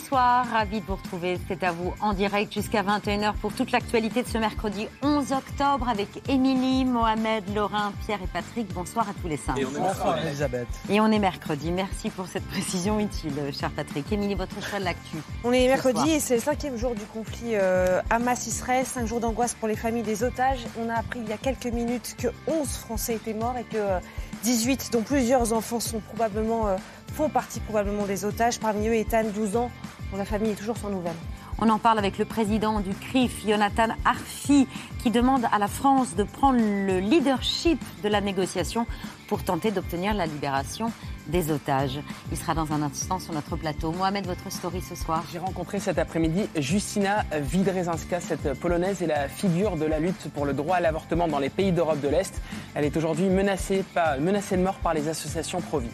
Bonsoir, ravi de vous retrouver. C'est à vous en direct jusqu'à 21h pour toute l'actualité de ce mercredi 11 octobre avec Émilie, Mohamed, Laurin, Pierre et Patrick. Bonsoir à tous les cinq. Et on est Bonsoir Elisabeth. Et on est mercredi. Merci pour cette précision utile, cher Patrick. Émilie, votre choix de l'actu. On est mercredi et c'est le cinquième jour du conflit euh, Hamas-Israël. Cinq jours d'angoisse pour les familles des otages. On a appris il y a quelques minutes que 11 Français étaient morts et que 18, euh, dont plusieurs enfants, sont probablement... Euh, font partie probablement des otages. Parmi eux, Ethan, 12 ans, dont la famille est toujours sans nouvelles. On en parle avec le président du CRIF, Jonathan Arfi, qui demande à la France de prendre le leadership de la négociation pour tenter d'obtenir la libération des otages. Il sera dans un instant sur notre plateau. Mohamed, votre story ce soir. J'ai rencontré cet après-midi Justina Widrezinska. Cette polonaise est la figure de la lutte pour le droit à l'avortement dans les pays d'Europe de l'Est. Elle est aujourd'hui menacée, menacée de mort par les associations pro-vie.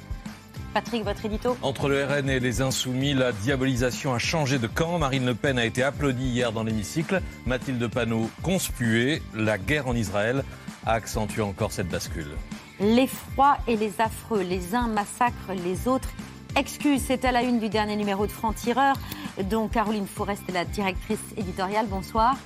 Patrick, votre édito Entre le RN et les Insoumis, la diabolisation a changé de camp. Marine Le Pen a été applaudie hier dans l'hémicycle. Mathilde Panot conspuée. La guerre en Israël a accentué encore cette bascule. L'effroi et les affreux. Les uns massacrent les autres. Excuse, c'est à la une du dernier numéro de Franc-Tireur, dont Caroline Forest est la directrice éditoriale. Bonsoir.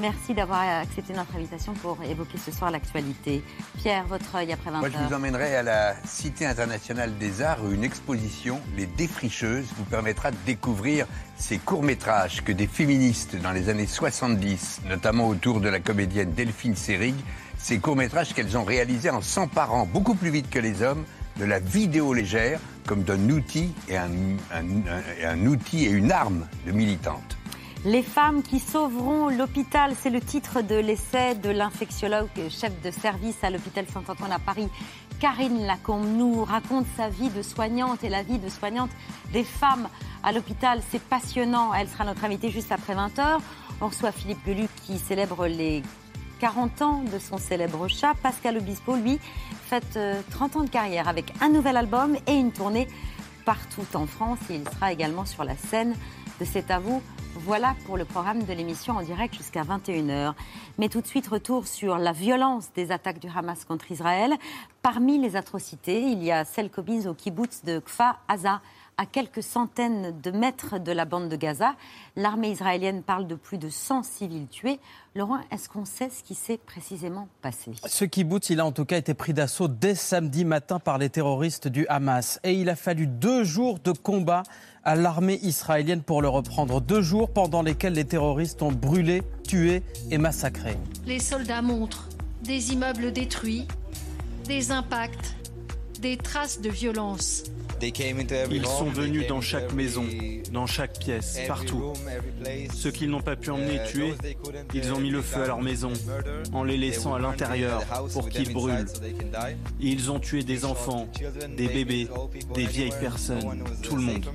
Merci d'avoir accepté notre invitation pour évoquer ce soir l'actualité. Pierre, votre œil après 20 Moi, je vous emmènerai à la Cité internationale des arts où une exposition, Les Défricheuses, vous permettra de découvrir ces courts-métrages que des féministes dans les années 70, notamment autour de la comédienne Delphine Seyrig, ces courts-métrages qu'elles ont réalisés en s'emparant beaucoup plus vite que les hommes de la vidéo légère comme d'un outil et un, un outil et une arme de militante. Les femmes qui sauveront l'hôpital, c'est le titre de l'essai de l'infectiologue chef de service à l'hôpital Saint-Antoine à Paris. Karine Lacombe nous raconte sa vie de soignante et la vie de soignante des femmes à l'hôpital. C'est passionnant. Elle sera notre invitée juste après 20h. On reçoit Philippe Gelu qui célèbre les 40 ans de son célèbre chat. Pascal Obispo, lui, fête 30 euh, ans de carrière avec un nouvel album et une tournée partout en France. il sera également sur la scène de C'est à voilà pour le programme de l'émission en direct jusqu'à 21h. Mais tout de suite, retour sur la violence des attaques du Hamas contre Israël. Parmi les atrocités, il y a celle commise au kibbutz de Kfa Aza, à quelques centaines de mètres de la bande de Gaza. L'armée israélienne parle de plus de 100 civils tués. Laurent, est-ce qu'on sait ce qui s'est précisément passé? Ce kibbutz, il a en tout cas été pris d'assaut dès samedi matin par les terroristes du Hamas. Et il a fallu deux jours de combat à l'armée israélienne pour le reprendre. Deux jours pendant lesquels les terroristes ont brûlé, tué et massacré. Les soldats montrent des immeubles détruits, des impacts, des traces de violence. Ils sont venus dans chaque maison, dans chaque pièce, partout. Ceux qu'ils n'ont pas pu emmener tuer, ils ont mis le feu à leur maison, en les laissant à l'intérieur pour qu'ils brûlent. ils ont tué des enfants, des bébés, des vieilles personnes, tout le monde.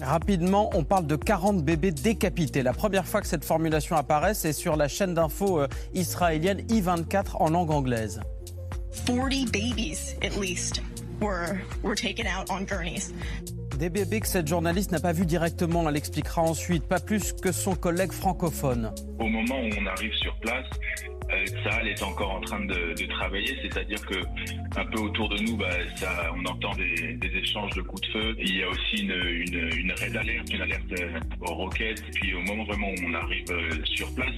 Rapidement, on parle de 40 bébés décapités. La première fois que cette formulation apparaît, c'est sur la chaîne d'info euh, israélienne I24 en langue anglaise. 40 babies at least were, were taken out on gurneys. Des bébés que cette journaliste n'a pas vu directement, elle expliquera ensuite, pas plus que son collègue francophone. Au moment où on arrive sur place, ça euh, est encore en train de, travailler, c'est-à-dire que un peu autour de nous, bah, ça, on entend des, échanges de coups de feu. Il y a aussi une, une, une raid alerte, une alerte euh, aux roquettes. Et puis au moment vraiment où on arrive euh, sur place,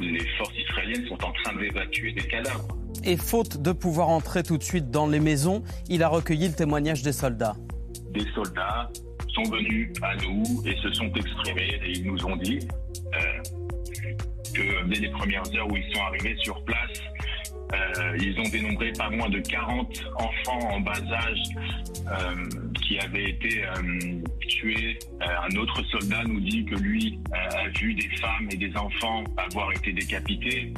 les forces israéliennes sont en train d'évacuer des cadavres. Et faute de pouvoir entrer tout de suite dans les maisons, il a recueilli le témoignage des soldats. Des soldats sont venus à nous et se sont exprimés et ils nous ont dit dès les premières heures où ils sont arrivés sur place, euh, ils ont dénombré pas moins de 40 enfants en bas âge euh, qui avaient été euh, tués. un autre soldat nous dit que lui a vu des femmes et des enfants avoir été décapités.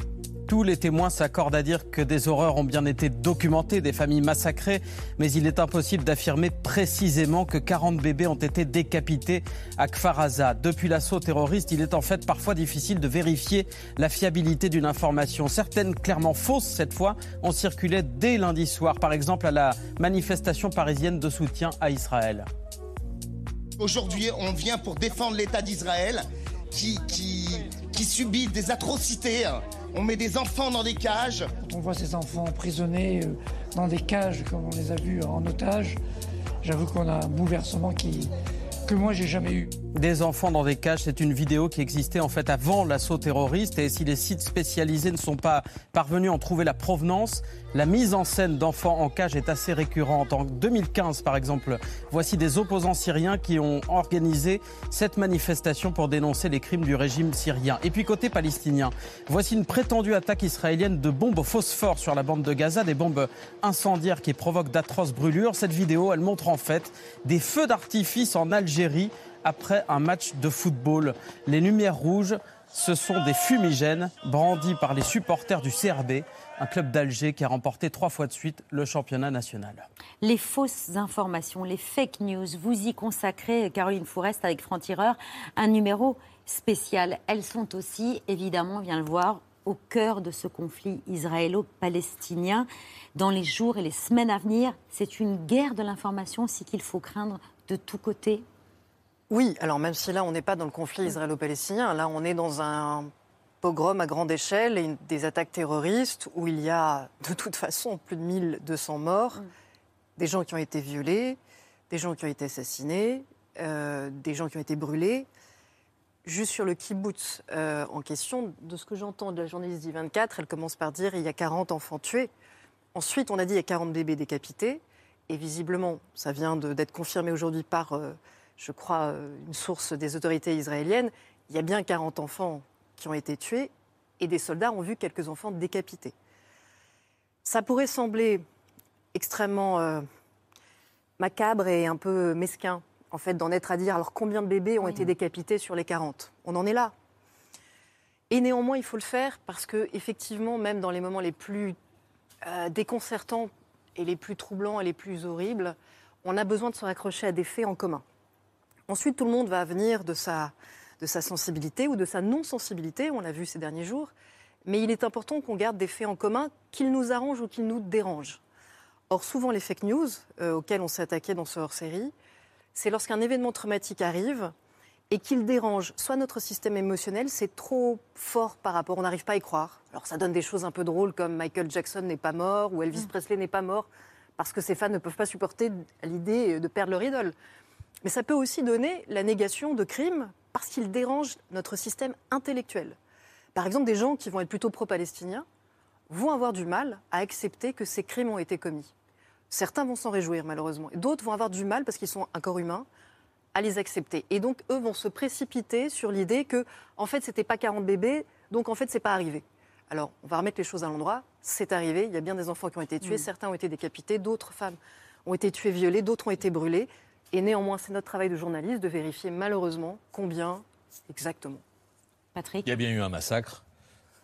Tous les témoins s'accordent à dire que des horreurs ont bien été documentées, des familles massacrées, mais il est impossible d'affirmer précisément que 40 bébés ont été décapités à Kfaraza. Depuis l'assaut terroriste, il est en fait parfois difficile de vérifier la fiabilité d'une information. Certaines clairement fausses, cette fois, ont circulé dès lundi soir, par exemple à la manifestation parisienne de soutien à Israël. Aujourd'hui, on vient pour défendre l'État d'Israël qui, subit des atrocités on met des enfants dans des cages. On voit ces enfants emprisonnés euh, dans des cages comme on les a vus en otage. J'avoue qu'on a un bouleversement que moi j'ai jamais eu. Des enfants dans des cages, c'est une vidéo qui existait en fait avant l'assaut terroriste et si les sites spécialisés ne sont pas parvenus à en trouver la provenance, la mise en scène d'enfants en cage est assez récurrente. En 2015 par exemple, voici des opposants syriens qui ont organisé cette manifestation pour dénoncer les crimes du régime syrien. Et puis côté palestinien, voici une prétendue attaque israélienne de bombes au phosphore sur la bande de Gaza, des bombes incendiaires qui provoquent d'atroces brûlures. Cette vidéo, elle montre en fait des feux d'artifice en Algérie après un match de football. Les lumières rouges, ce sont des fumigènes brandis par les supporters du CRB, un club d'Alger qui a remporté trois fois de suite le championnat national. Les fausses informations, les fake news, vous y consacrez, Caroline Fourest, avec Franc-Tireur, un numéro spécial. Elles sont aussi, évidemment, on vient le voir, au cœur de ce conflit israélo-palestinien. Dans les jours et les semaines à venir, c'est une guerre de l'information aussi qu'il faut craindre de tous côtés oui, alors même si là, on n'est pas dans le conflit israélo-palestinien, là, on est dans un pogrom à grande échelle et des attaques terroristes où il y a de toute façon plus de 1200 morts, mm. des gens qui ont été violés, des gens qui ont été assassinés, euh, des gens qui ont été brûlés. Juste sur le kibbutz euh, en question, de ce que j'entends de la journaliste d'I24, elle commence par dire il y a 40 enfants tués. Ensuite, on a dit il y a 40 bébés décapités. Et visiblement, ça vient d'être confirmé aujourd'hui par euh, je crois, euh, une source des autorités israéliennes, il y a bien 40 enfants qui ont été tués et des soldats ont vu quelques enfants décapités. Ça pourrait sembler extrêmement euh, macabre et un peu mesquin, en fait, d'en être à dire alors combien de bébés ont été décapités sur les 40 On en est là. Et néanmoins, il faut le faire parce que, effectivement, même dans les moments les plus euh, déconcertants et les plus troublants et les plus horribles, on a besoin de se raccrocher à des faits en commun. Ensuite, tout le monde va venir de sa, de sa sensibilité ou de sa non-sensibilité, on l'a vu ces derniers jours, mais il est important qu'on garde des faits en commun, qu'ils nous arrangent ou qu'ils nous dérangent. Or, souvent, les fake news euh, auxquelles on s'est attaqué dans ce hors-série, c'est lorsqu'un événement traumatique arrive et qu'il dérange soit notre système émotionnel, c'est trop fort par rapport, on n'arrive pas à y croire. Alors ça donne des choses un peu drôles comme Michael Jackson n'est pas mort ou Elvis mm. Presley n'est pas mort parce que ses fans ne peuvent pas supporter l'idée de perdre leur idole. Mais ça peut aussi donner la négation de crimes parce qu'ils dérangent notre système intellectuel. Par exemple, des gens qui vont être plutôt pro-palestiniens vont avoir du mal à accepter que ces crimes ont été commis. Certains vont s'en réjouir, malheureusement. D'autres vont avoir du mal, parce qu'ils sont un corps humain, à les accepter. Et donc, eux vont se précipiter sur l'idée que, en fait, c'était pas 40 bébés, donc en fait, c'est pas arrivé. Alors, on va remettre les choses à l'endroit. C'est arrivé. Il y a bien des enfants qui ont été tués. Mm. Certains ont été décapités. D'autres femmes ont été tuées, violées. D'autres ont été brûlées. Et néanmoins, c'est notre travail de journaliste de vérifier malheureusement combien exactement. Patrick Il y a bien eu un massacre.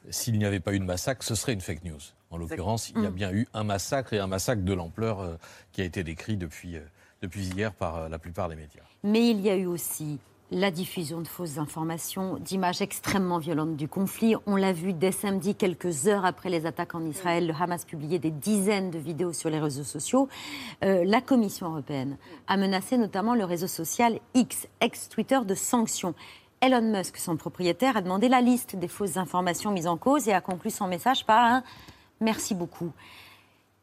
S'il n'y avait pas eu de massacre, ce serait une fake news. En l'occurrence, il y a bien eu un massacre et un massacre de l'ampleur euh, qui a été décrit depuis, euh, depuis hier par euh, la plupart des médias. Mais il y a eu aussi la diffusion de fausses informations, d'images extrêmement violentes du conflit. On l'a vu dès samedi, quelques heures après les attaques en Israël, le Hamas publiait des dizaines de vidéos sur les réseaux sociaux. Euh, la Commission européenne a menacé notamment le réseau social X, ex-Twitter, de sanctions. Elon Musk, son propriétaire, a demandé la liste des fausses informations mises en cause et a conclu son message par un merci beaucoup.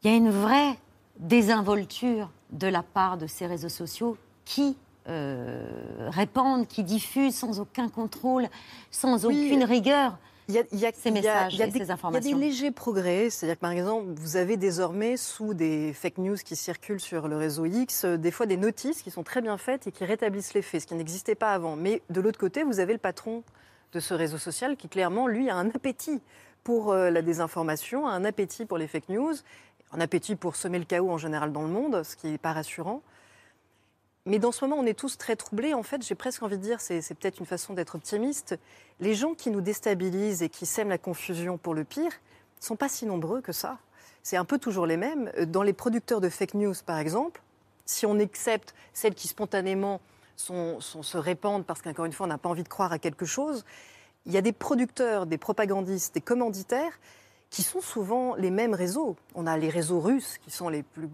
Il y a une vraie désinvolture de la part de ces réseaux sociaux qui euh, répandent, qui diffusent sans aucun contrôle, sans aucune rigueur. Il y a, ces messages et ces informations. Il y a des légers progrès. C'est-à-dire que, par exemple, vous avez désormais, sous des fake news qui circulent sur le réseau X, euh, des fois des notices qui sont très bien faites et qui rétablissent les faits, ce qui n'existait pas avant. Mais de l'autre côté, vous avez le patron de ce réseau social qui, clairement, lui, a un appétit pour euh, la désinformation, un appétit pour les fake news, un appétit pour semer le chaos en général dans le monde, ce qui n'est pas rassurant. Mais dans ce moment, on est tous très troublés. En fait, j'ai presque envie de dire, c'est peut-être une façon d'être optimiste. Les gens qui nous déstabilisent et qui sèment la confusion pour le pire ne sont pas si nombreux que ça. C'est un peu toujours les mêmes. Euh, Dans les producteurs de fake news, par exemple, si on accepte celles qui spontanément se répandent parce qu'encore une fois, on n'a pas envie de croire à quelque chose, il y a des producteurs, des propagandistes, des commanditaires qui sont souvent les mêmes réseaux. On a les réseaux russes qui sont les plus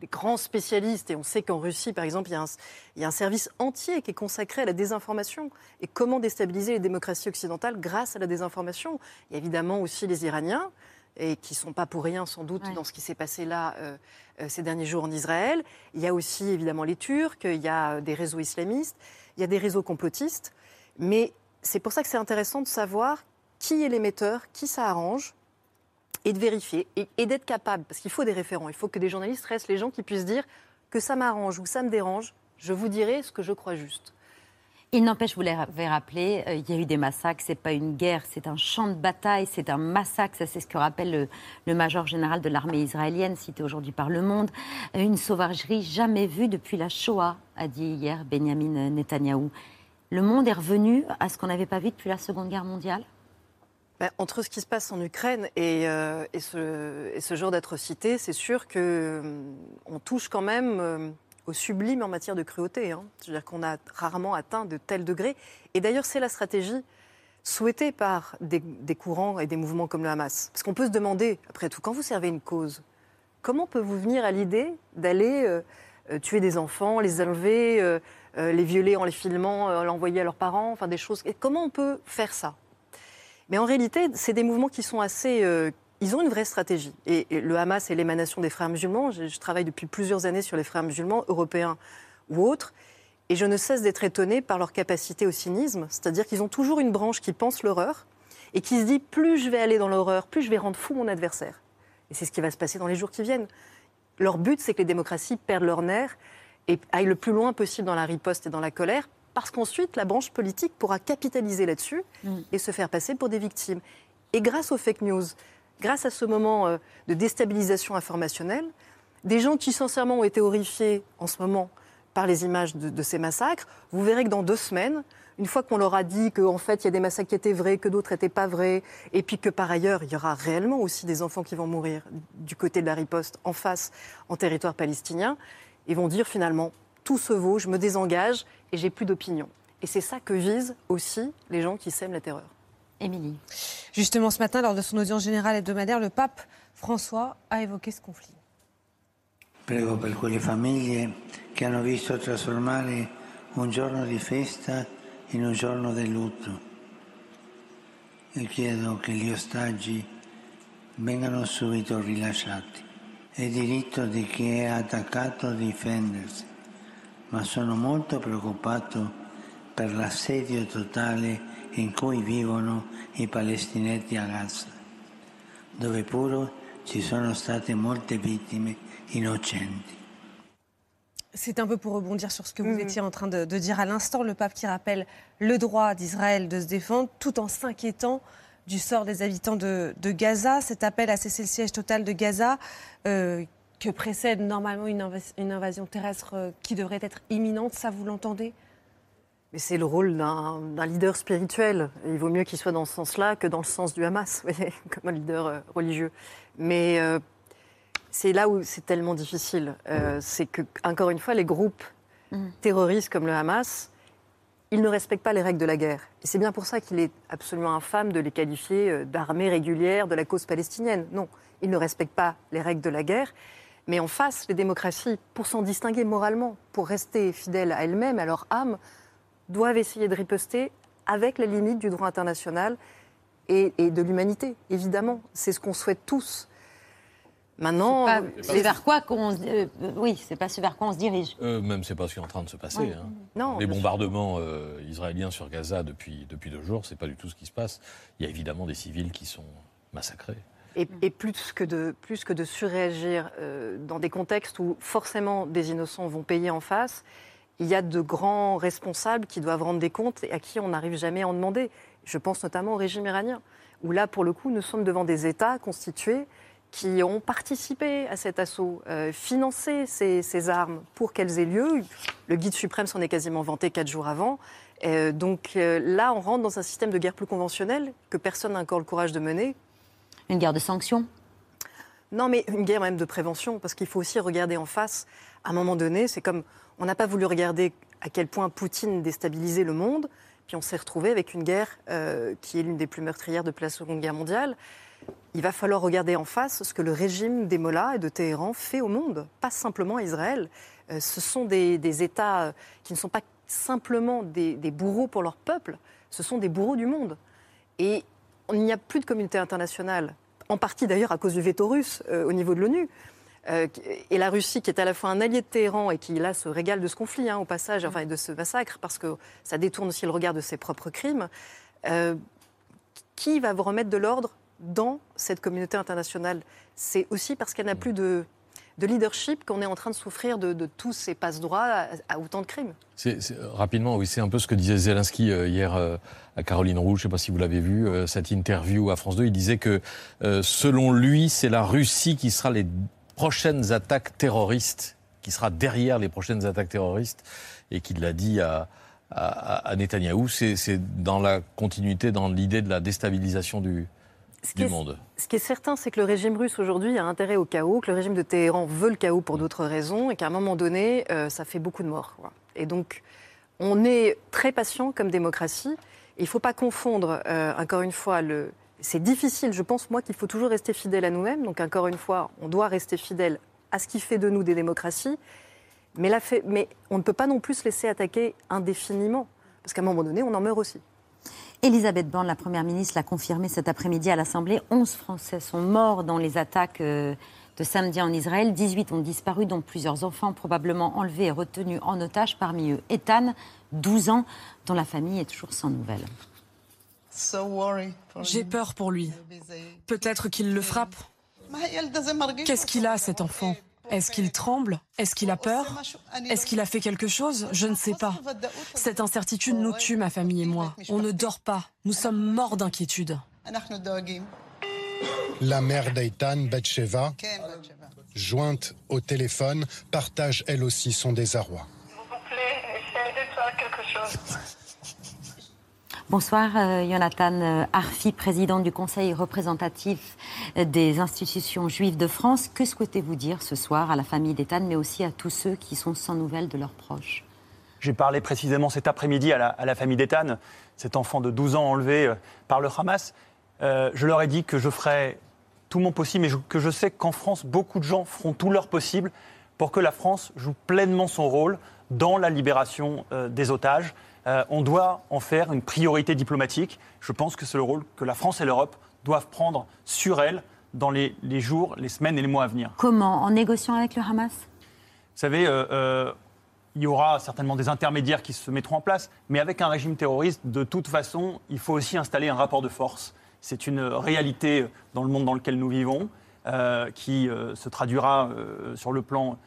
des grands spécialistes, et on sait qu'en Russie, par exemple, il y, a un, il y a un service entier qui est consacré à la désinformation et comment déstabiliser les démocraties occidentales grâce à la désinformation? Il y a évidemment aussi les Iraniens, et qui ne sont pas pour rien sans doute dans ce qui s'est passé là euh, euh, ces derniers jours en Israël. Il y a aussi évidemment les Turcs, il y a euh, des réseaux islamistes, il y a des réseaux complotistes. Mais c'est pour ça que c'est intéressant de savoir qui est l'émetteur, qui ça arrange, et de vérifier, et, d'être capable, parce qu'il faut des référents, il faut que des journalistes restent les gens qui puissent dire que ça m'arrange ou ça me dérange, je vous dirai ce que je crois juste. Il n'empêche, vous l'avez rappelé, euh, il y a eu des massacres. C'est pas une guerre, c'est un champ de bataille, c'est un massacre. Ça, c'est ce que rappelle le, le major général de l'armée israélienne, cité aujourd'hui par Le Monde. Euh, Une sauvagerie jamais vue depuis la Shoah, a dit hier Benjamin Netanyahou. Le monde est revenu à ce qu'on n'avait pas vu depuis la Seconde Guerre mondiale? Ben, entre ce qui se passe en Ukraine et, euh, ce, genre d'atrocité, c'est sûr que euh, on touche quand même euh, au sublime en matière de cruauté. hein. C'est-à-dire qu'on a rarement atteint de tels degrés. Et d'ailleurs, c'est la stratégie souhaitée par des, courants et des mouvements comme le Hamas. Parce qu'on peut se demander, après tout, quand vous servez une cause, comment peut-vous venir à l'idée d'aller euh, tuer des enfants, les enlever, les violer en les filmant, l'envoyer à leurs parents, enfin des choses. Comment on peut faire ça? Mais en réalité, c'est des mouvements qui sont assez. euh, ils ont une vraie stratégie. Et, le Hamas est l'émanation des frères musulmans. Je, je travaille depuis plusieurs années sur les frères musulmans, européens ou autres. Et je ne cesse d'être étonnée par leur capacité au cynisme. C'est-à-dire qu'ils ont toujours une branche qui pense l'horreur et qui se dit plus je vais aller dans l'horreur, plus je vais rendre fou mon adversaire. Et c'est ce qui va se passer dans les jours qui viennent. Leur but, c'est que les démocraties perdent leur nerf et aillent le plus loin possible dans la riposte et dans la colère, parce qu'ensuite, la branche politique pourra capitaliser là-dessus et se faire passer pour des victimes. Et grâce aux fake news, grâce à ce moment euh, de déstabilisation informationnelle, des gens qui, sincèrement, ont été horrifiés en ce moment par les images de, de ces massacres, vous verrez que dans deux semaines, une fois qu'on leur a dit qu'en fait, il y a des massacres qui étaient vrais, que d'autres n'étaient pas vrais, et puis que par ailleurs, il y aura réellement aussi des enfants qui vont mourir du côté de la riposte, en face, en territoire palestinien, ils vont dire finalement, tout se vaut, je me désengage et j'ai plus d'opinion. Et c'est ça que visent aussi les gens qui sèment la terreur. Émilie. Justement, ce matin, lors de son audience générale hebdomadaire, le pape François a évoqué ce conflit. Prego per quelle famiglie che hanno visto trasformare un giorno di festa in un giorno di lutto. E chiedo che gli ostaggi vengano subito rilasciati. È diritto di chi è attaccato difendersi, ma sono molto preoccupato per l'assedio totale in cui vivono i palestinesi a Gaza, dove pure ci sono state molte vittime innocenti. C'est un peu pour rebondir sur ce que vous étiez en train de, de dire à l'instant, le pape qui rappelle le droit d'Israël de se défendre tout en s'inquiétant du sort des habitants de, de Gaza. Cet appel à cesser le siège total de Gaza, euh, que précède normalement une, invas- une invasion terrestre euh, qui devrait être imminente, ça vous l'entendez? Mais c'est le rôle d'un leader spirituel. Il vaut mieux qu'il soit dans ce sens-là que dans le sens du Hamas, vous voyez, comme un leader euh, religieux. Mais euh, c'est là où c'est tellement difficile. Euh, c'est que, encore une fois, les groupes terroristes comme le Hamas, ils ne respectent pas les règles de la guerre. Et c'est bien pour ça qu'il est absolument infâme de les qualifier d'armée régulière de la cause palestinienne. Non, ils ne respectent pas les règles de la guerre. Mais en face, les démocraties, pour s'en distinguer moralement, pour rester fidèles à elles-mêmes, à leur âme, doivent essayer de riposter avec la limite du droit international et, et de l'humanité, évidemment. C'est ce qu'on souhaite tous. Maintenant, C'est les- c'est vers quoi qu'on se- euh, oui, c'est pas ce vers quoi on se dirige. Euh, même c'est pas ce qui est en train de se passer. Ouais. hein. Non, Les bombardements euh, israéliens sur Gaza depuis, depuis deux jours, c'est pas du tout ce qui se passe. Il y a évidemment des civils qui sont massacrés. Et, plus, que de, surréagir euh, dans des contextes où forcément des innocents vont payer en face, il y a de grands responsables qui doivent rendre des comptes et à qui on n'arrive jamais à en demander. Je pense notamment au régime iranien, où là, pour le coup, nous sommes devant des États constitués qui ont participé à cet assaut, euh, financé ces, armes pour qu'elles aient lieu. Le guide suprême s'en est quasiment vanté quatre jours avant. Euh, donc là, on rentre dans un système de guerre plus conventionnel que personne n'a encore le courage de mener. Une guerre de sanctions Non, mais une guerre même de prévention, parce qu'il faut aussi regarder en face. À un moment donné, c'est comme on n'a pas voulu regarder à quel point Poutine déstabilisait le monde, puis on s'est retrouvé avec une guerre euh, qui est l'une des plus meurtrières depuis la Seconde Guerre mondiale. Il va falloir regarder en face ce que le régime des Mollahs et de Téhéran fait au monde, pas simplement Israël. Euh, ce sont des, États euh, qui ne sont pas simplement des bourreaux pour leur peuple, ce sont des bourreaux du monde. Et il n'y a plus de communauté internationale, en partie d'ailleurs à cause du veto russe euh, au niveau de l'ONU. Euh, et la Russie, qui est à la fois un allié de Téhéran et qui là se régale de ce conflit, hein, au passage, enfin, de ce massacre, parce que ça détourne aussi le regard de ses propres crimes, euh, qui va vous remettre de l'ordre dans cette communauté internationale? C'est aussi parce qu'elle n'a plus de, de leadership qu'on est en train de souffrir de, tous ces passe-droits à, autant de crimes. C'est- rapidement, oui, c'est un peu ce que disait Zelensky euh, hier euh, à Caroline Roux. Je ne sais pas si vous l'avez vu, euh, cette interview à France 2. Il disait que, selon lui, c'est la Russie qui sera les prochaines attaques terroristes, qui sera derrière les prochaines attaques terroristes, et qu'il l'a dit à, à, à Netanyahou. C'est dans la continuité, dans l'idée de la déstabilisation du, Ce qui du est- monde. Ce qui est certain, c'est que le régime russe aujourd'hui a intérêt au chaos, que le régime de Téhéran veut le chaos pour d'autres raisons, et qu'à un moment donné, euh, ça fait beaucoup de morts. quoi. Et donc, on est très patient comme démocratie. Il ne faut pas confondre, euh, encore une fois, le. C'est difficile, je pense, moi, qu'il faut toujours rester fidèle à nous-mêmes. Donc, encore une fois, on doit rester fidèle à ce qui fait de nous des démocraties. Mais, la fait- mais on ne peut pas non plus se laisser attaquer indéfiniment. Parce qu'à un moment donné, on en meurt aussi. Elisabeth Borne, la Première ministre, l'a confirmé cet après-midi à l'Assemblée. 11 Français sont morts dans les attaques euh, de samedi en Israël. 18 ont disparu, dont plusieurs enfants probablement enlevés et retenus en otage. Parmi eux, Ethan, 12 ans, dont la famille est toujours sans nouvelles. J'ai peur pour lui. Peut-être qu'il le frappe. Qu'est-ce qu'il a, cet enfant? Est-ce qu'il tremble? Est-ce qu'il a peur? Est-ce qu'il a fait quelque chose? Je ne sais pas. Cette incertitude nous tue, ma famille et moi. On ne dort pas. Nous sommes morts d'inquiétude. La mère d'Eitan, Betcheva, jointe au téléphone, partage elle aussi son désarroi. Bonsoir, euh, Jonathan Arfi, président du Conseil représentatif des institutions juives de France. Que souhaitez-vous dire ce soir à la famille d'Ethan, mais aussi à tous ceux qui sont sans nouvelles de leurs proches? J'ai parlé précisément cet après-midi à la, famille d'Ethan, cet enfant de 12 ans enlevé euh, par le Hamas. Euh, je leur ai dit que je ferais tout mon possible, mais que je sais qu'en France, beaucoup de gens feront tout leur possible pour que la France joue pleinement son rôle dans la libération des otages. Euh, on doit en faire une priorité diplomatique. Je pense que c'est le rôle que la France et l'Europe doivent prendre sur elles dans les, les jours, les semaines et les mois à venir. Comment? En négociant avec le Hamas? Vous savez, euh, euh, il y aura certainement des intermédiaires qui se mettront en place, mais avec un régime terroriste, de toute façon, il faut aussi installer un rapport de force. C'est une réalité dans le monde dans lequel nous vivons, euh, qui se traduira sur le plan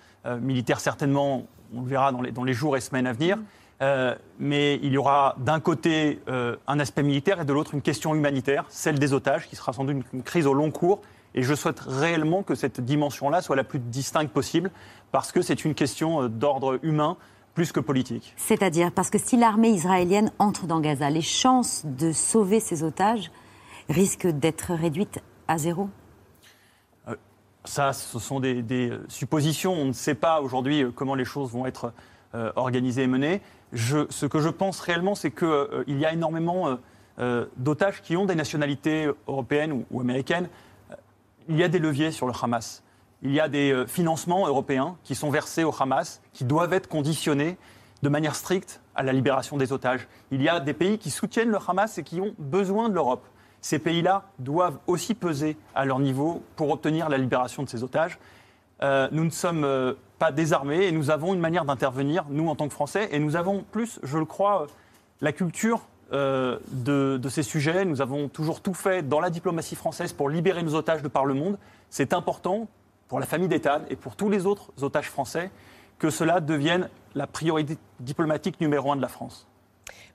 militaire certainement, on le verra dans les, dans les jours et semaines à venir. Euh, mais il y aura d'un côté euh, un aspect militaire et de l'autre une question humanitaire, celle des otages, qui sera sans doute une, une crise au long cours. Et je souhaite réellement que cette dimension-là soit la plus distincte possible, parce que c'est une question euh, d'ordre humain plus que politique. C'est-à-dire, parce que si l'armée israélienne entre dans Gaza, les chances de sauver ces otages risquent d'être réduites à zéro? Euh, Ça, ce sont des, des, suppositions. On ne sait pas aujourd'hui comment les choses vont être organisées et menées. Ce que je pense réellement, c'est qu'il y a énormément euh, euh, d'otages qui ont des nationalités européennes ou, ou américaines. Euh, Il y a des leviers sur le Hamas. Il y a des euh, financements européens qui sont versés au Hamas, qui doivent être conditionnés de manière stricte à la libération des otages. Il y a des pays qui soutiennent le Hamas et qui ont besoin de l'Europe. Ces pays-là doivent aussi peser à leur niveau pour obtenir la libération de ces otages. Euh, nous ne sommes euh, pas désarmés et nous avons une manière d'intervenir, nous en tant que Français, et nous avons plus, je le crois, la culture euh, de, de ces sujets. Nous avons toujours tout fait dans la diplomatie française pour libérer nos otages de par le monde. C'est important pour la famille d'État et pour tous les autres otages français que cela devienne la priorité diplomatique numéro un de la France.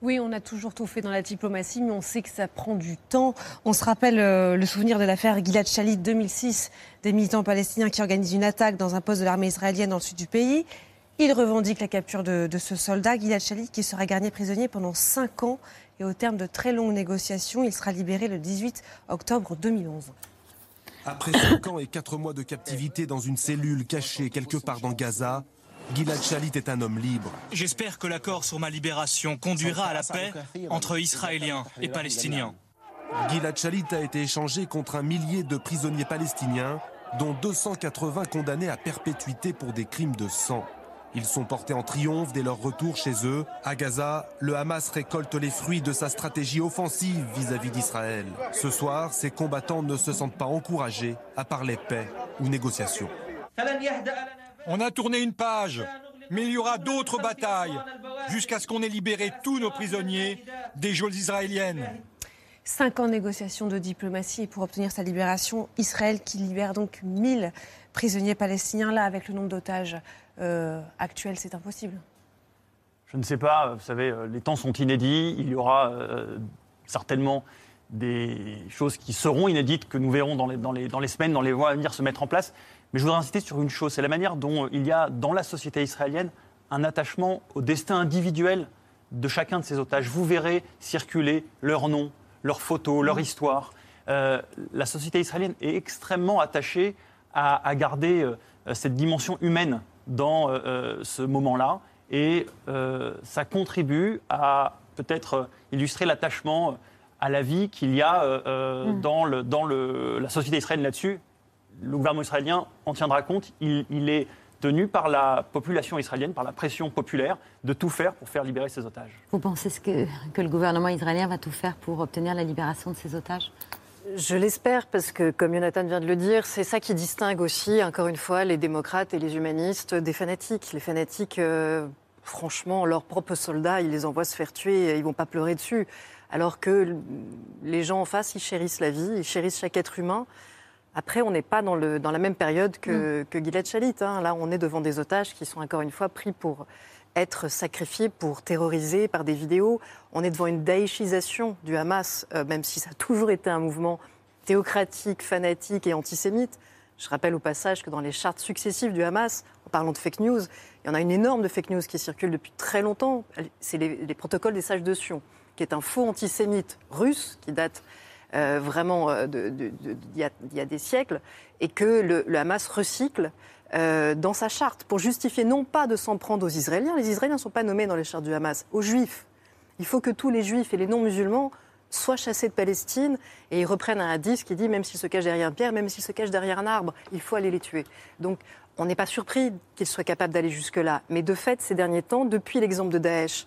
Oui, on a toujours tout fait dans la diplomatie, mais on sait que ça prend du temps. On se rappelle euh, le souvenir de l'affaire Gilad Shalit 2006, des militants palestiniens qui organisent une attaque dans un poste de l'armée israélienne dans le sud du pays. Ils revendiquent la capture de, ce soldat, Gilad Shalit, qui sera gardé prisonnier pendant cinq ans. Et au terme de très longues négociations, il sera libéré le 18 octobre 2011. Après 5 ans et 4 mois de captivité dans une cellule cachée quelque part dans Gaza, Gilad Shalit est un homme libre. J'espère que l'accord sur ma libération conduira à la paix entre Israéliens et Palestiniens. Gilad Shalit a été échangé contre un millier de prisonniers palestiniens, dont 280 condamnés à perpétuité pour des crimes de sang. Ils sont portés en triomphe dès leur retour chez eux. À Gaza, le Hamas récolte les fruits de sa stratégie offensive vis-à-vis d'Israël. Ce soir, ces combattants ne se sentent pas encouragés à parler paix ou négociation. On a tourné une page, mais il y aura d'autres batailles jusqu'à ce qu'on ait libéré tous nos prisonniers des geôles israéliennes. Cinq ans de négociations de diplomatie pour obtenir sa libération. Israël qui libère donc 1000 prisonniers palestiniens. Là, avec le nombre d'otages euh, actuels, c'est impossible. Je ne sais pas, vous savez, euh, les temps sont inédits. Il y aura euh, certainement des choses qui seront inédites que nous verrons dans les, dans, les, dans les, semaines, dans les mois à venir se mettre en place. Mais je voudrais insister sur une chose, c'est la manière dont il y a dans la société israélienne un attachement au destin individuel de chacun de ces otages. Vous verrez circuler leurs noms, leurs photos, leur histoire. Euh, la société israélienne est extrêmement attachée à, à garder euh, cette dimension humaine dans euh, ce moment-là. Et ça contribue à peut-être illustrer l'attachement à la vie qu'il y a mm. dans, le, dans le, la société israélienne là-dessus. Le gouvernement israélien en tiendra compte. Il, il, est tenu par la population israélienne, par la pression populaire, de tout faire pour faire libérer ses otages. Vous pensez que, que le gouvernement israélien va tout faire pour obtenir la libération de ses otages? Je l'espère parce que, comme Jonathan vient de le dire, c'est ça qui distingue aussi, encore une fois, les démocrates et les humanistes des fanatiques. Les fanatiques, euh, franchement, leurs propres soldats, ils les envoient se faire tuer, ils vont pas pleurer dessus. Alors que les gens en face, ils chérissent la vie, ils chérissent chaque être humain. Après, on n'est pas dans, le, dans, la même période que, mm. que Gilad Shalit. Hein. Là, on est devant des otages qui sont encore une fois pris pour être sacrifiés, pour terroriser par des vidéos. On est devant une daïchisation du Hamas, euh, même si ça a toujours été un mouvement théocratique, fanatique et antisémite. Je rappelle au passage que dans les chartes successives du Hamas, en parlant de fake news, il y en a une énorme de fake news qui circule depuis très longtemps. C'est les, les, protocoles des sages de Sion, qui est un faux antisémite russe qui date euh, vraiment euh, d'il y, a des siècles, et que le, Hamas recycle euh, dans sa charte pour justifier non pas de s'en prendre aux Israéliens, les Israéliens ne sont pas nommés dans les chartes du Hamas, aux Juifs. Il faut que tous les Juifs et les non-musulmans soient chassés de Palestine et ils reprennent un hadith qui dit même s'ils se cachent derrière un pierre, même s'ils se cachent derrière un arbre, il faut aller les tuer. Donc on n'est pas surpris qu'ils soient capables d'aller jusque-là. Mais de fait, ces derniers temps, depuis l'exemple de Daesh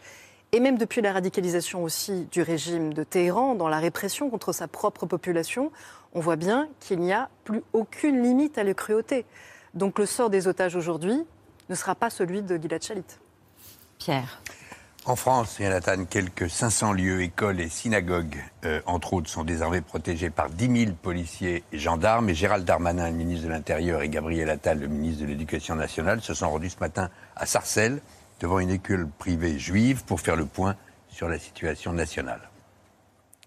et même depuis la radicalisation aussi du régime de Téhéran dans la répression contre sa propre population, on voit bien qu'il n'y a plus aucune limite à la cruauté. Donc le sort des otages aujourd'hui ne sera pas celui de Gilad Shalit. Pierre. En France, Jonathan, quelques 500 lieux, écoles et synagogues, euh, entre autres, sont désormais protégés par 10 000 policiers et gendarmes. Et Gérald Darmanin, le ministre de l'Intérieur, et Gabriel Attal, le ministre de l'Éducation nationale, se sont rendus ce matin à Sarcelles, devant une école privée juive, pour faire le point sur la situation nationale.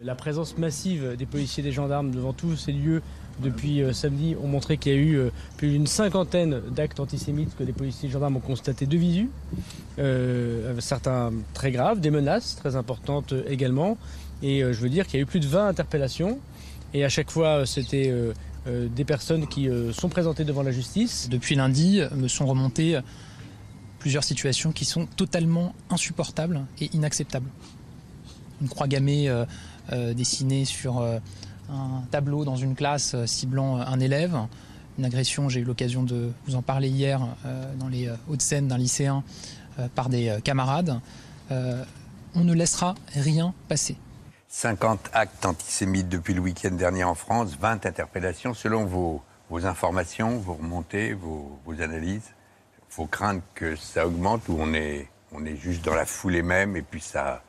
La présence massive des policiers et des gendarmes devant tous ces lieux depuis euh, samedi ont montré qu'il y a eu euh, plus d'une cinquantaine d'actes antisémites que les policiers et gendarmes ont constaté de visu. Euh, certains très graves, des menaces très importantes euh, également. Et euh, je veux dire qu'il y a eu plus de 20 interpellations. Et à chaque fois, c'était euh, des personnes qui sont présentées devant la justice. Depuis lundi, me sont remontées plusieurs situations qui sont totalement insupportables et inacceptables. Une croix gammée dessinée sur un tableau dans une classe ciblant un élève. Une agression, j'ai eu l'occasion de vous en parler hier euh, dans les Hauts-de-Seine d'un lycéen euh, par des euh, camarades. on ne laissera rien passer. 50 actes antisémites depuis le week-end dernier en France, 20 interpellations. Selon vos, informations, vos remontées, vos, analyses, faut craindre que ça augmente ou on est, on est juste dans la foulée même et puis ça,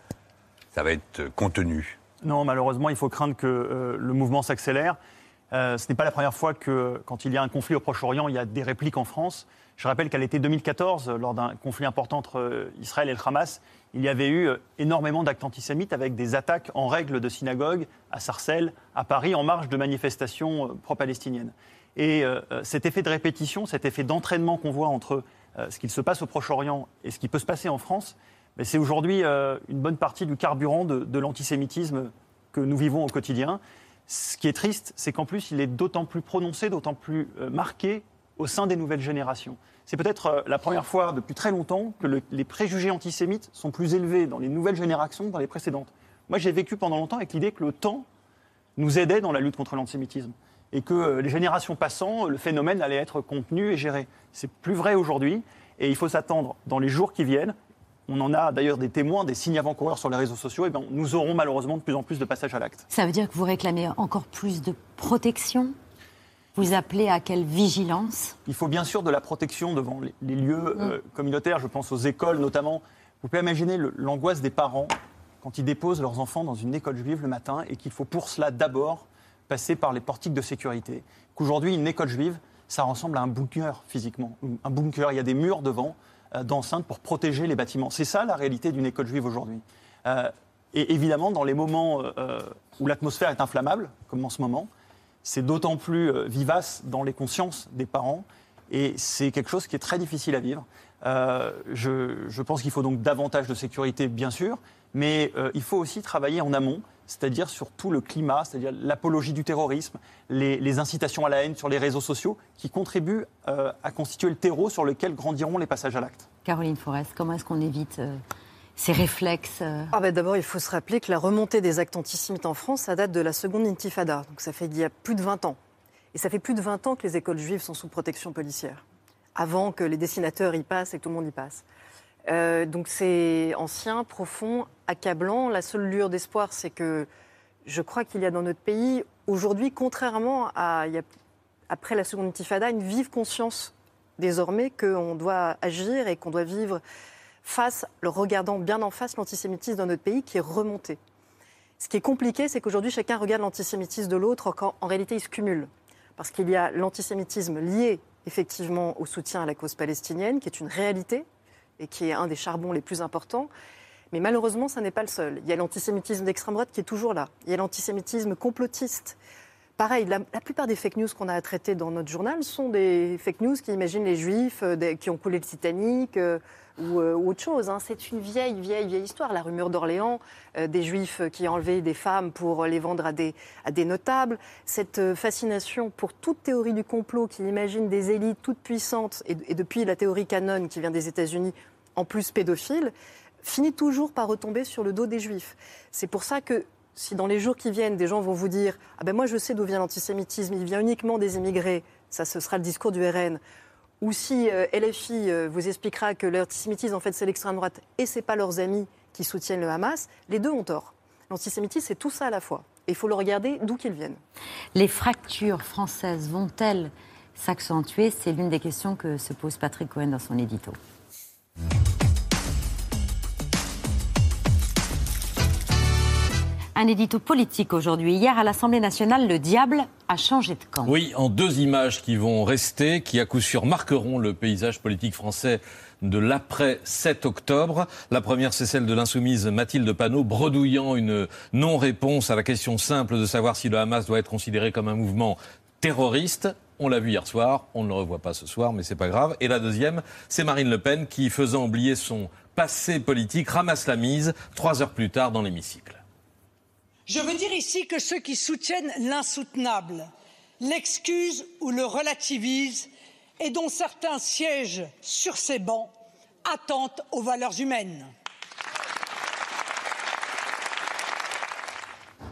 ça va être contenu non, malheureusement, il faut craindre que euh, le mouvement s'accélère. Euh, ce n'est pas la première fois que, quand il y a un conflit au Proche-Orient, il y a des répliques en France. Je rappelle qu'à l'été 2014, lors d'un conflit important entre euh, Israël et le Hamas, il y avait eu énormément d'actes antisémites avec des attaques en règle de synagogues à Sarcelles, à Paris, en marge de manifestations pro-palestiniennes. Et cet effet de répétition, cet effet d'entraînement qu'on voit entre ce qu'il se passe au Proche-Orient et ce qui peut se passer en France, c'est aujourd'hui une bonne partie du carburant de l'antisémitisme que nous vivons au quotidien. Ce qui est triste, c'est qu'en plus, il est d'autant plus prononcé, d'autant plus euh, marqué au sein des nouvelles générations. C'est peut-être euh, la première fois depuis très longtemps que les préjugés antisémites sont plus élevés dans les nouvelles générations que dans les précédentes. Moi, j'ai vécu pendant longtemps avec l'idée que le temps nous aidait dans la lutte contre l'antisémitisme et que euh, les générations passant, le phénomène allait être contenu et géré. C'est plus vrai aujourd'hui et il faut s'attendre dans les jours qui viennent on en a d'ailleurs des témoins, des signes avant-coureurs sur les réseaux sociaux, et bien nous aurons malheureusement de plus en plus de passages à l'acte. Ça veut dire que vous réclamez encore plus de protection? Vous appelez à quelle vigilance? Il faut bien sûr de la protection devant les, lieux euh, mm. communautaires, je pense aux écoles notamment. Vous pouvez imaginer l'angoisse des parents quand ils déposent leurs enfants dans une école juive le matin et qu'il faut pour cela d'abord passer par les portiques de sécurité. Qu'aujourd'hui, une école juive, ça ressemble à un bunker physiquement. Un bunker, il y a des murs devant, euh, d'enceintes pour protéger les bâtiments. C'est ça la réalité d'une école juive aujourd'hui. Euh, et évidemment, dans les moments euh, où l'atmosphère est inflammable, comme en ce moment, c'est d'autant plus vivace dans les consciences des parents. Et c'est quelque chose qui est très difficile à vivre. je, pense qu'il faut donc davantage de sécurité, bien sûr, mais il faut aussi travailler en amont c'est-à-dire sur tout le climat, c'est-à-dire l'apologie du terrorisme, les, incitations à la haine sur les réseaux sociaux, qui contribuent euh, à constituer le terreau sur lequel grandiront les passages à l'acte. Caroline Forest, comment est-ce qu'on évite euh, ces réflexes euh ah ben D'abord, il faut se rappeler que la remontée des actes antisémites en France, ça date de la seconde intifada, donc ça fait il y a plus de 20 ans. Et ça fait plus de 20 ans que les écoles juives sont sous protection policière, avant que les dessinateurs y passent et que tout le monde y passe. Euh, donc c'est ancien, profond, accablant. La seule lueur d'espoir, c'est que je crois qu'il y a dans notre pays, aujourd'hui, contrairement à après la seconde intifada, une vive conscience désormais qu'on doit agir et qu'on doit vivre face, le regardant bien en face l'antisémitisme dans notre pays qui est remonté. Ce qui est compliqué, c'est qu'aujourd'hui, chacun regarde l'antisémitisme de l'autre, quand en réalité, il se cumule. Parce qu'il y a l'antisémitisme lié effectivement au soutien à la cause palestinienne, qui est une réalité, et qui est un des charbons les plus importants. Mais malheureusement, ça n'est pas le seul. Il y a l'antisémitisme d'extrême droite qui est toujours là. Il y a l'antisémitisme complotiste. Pareil, la, plupart des fake news qu'on a à traiter dans notre journal sont des fake news qui imaginent les juifs euh, qui ont coulé le Titanic euh, euh, ou, autre chose. Hein. C'est une vieille, vieille, vieille histoire. La rumeur d'Orléans, des juifs qui enlevé des femmes pour les vendre à des, notables. Cette fascination pour toute théorie du complot qui imagine des élites toutes puissantes, et, et depuis la théorie canon qui vient des États-Unis, en plus pédophile, finit toujours par retomber sur le dos des juifs. C'est pour ça que si dans les jours qui viennent, des gens vont vous dire Ah ben moi je sais d'où vient l'antisémitisme, il vient uniquement des immigrés, ça ce sera le discours du RN. Ou si euh, LFI euh, vous expliquera que l'antisémitisme en fait c'est l'extrême droite et c'est pas leurs amis qui soutiennent le Hamas, les deux ont tort. L'antisémitisme c'est tout ça à la fois. Et il faut le regarder d'où qu'ils viennent. Les fractures françaises vont-elles s'accentuer? C'est l'une des questions que se pose Patrick Cohen dans son édito. Un édito politique aujourd'hui. Hier, à l'Assemblée nationale, le diable a changé de camp. Oui, en deux images qui vont rester, qui à coup sûr marqueront le paysage politique français de l'après 7 octobre. La première, c'est celle de l'insoumise Mathilde Panot, bredouillant une non-réponse à la question simple de savoir si le Hamas doit être considéré comme un mouvement terroriste. On l'a vu hier soir, on ne le revoit pas ce soir, mais c'est pas grave. Et la deuxième, c'est Marine Le Pen qui, faisant oublier son passé politique, ramasse la mise trois heures plus tard dans l'hémicycle. Je veux dire ici que ceux qui soutiennent l'insoutenable, l'excusent ou le relativisent, et dont certains siègent sur ces bancs, attentent aux valeurs humaines.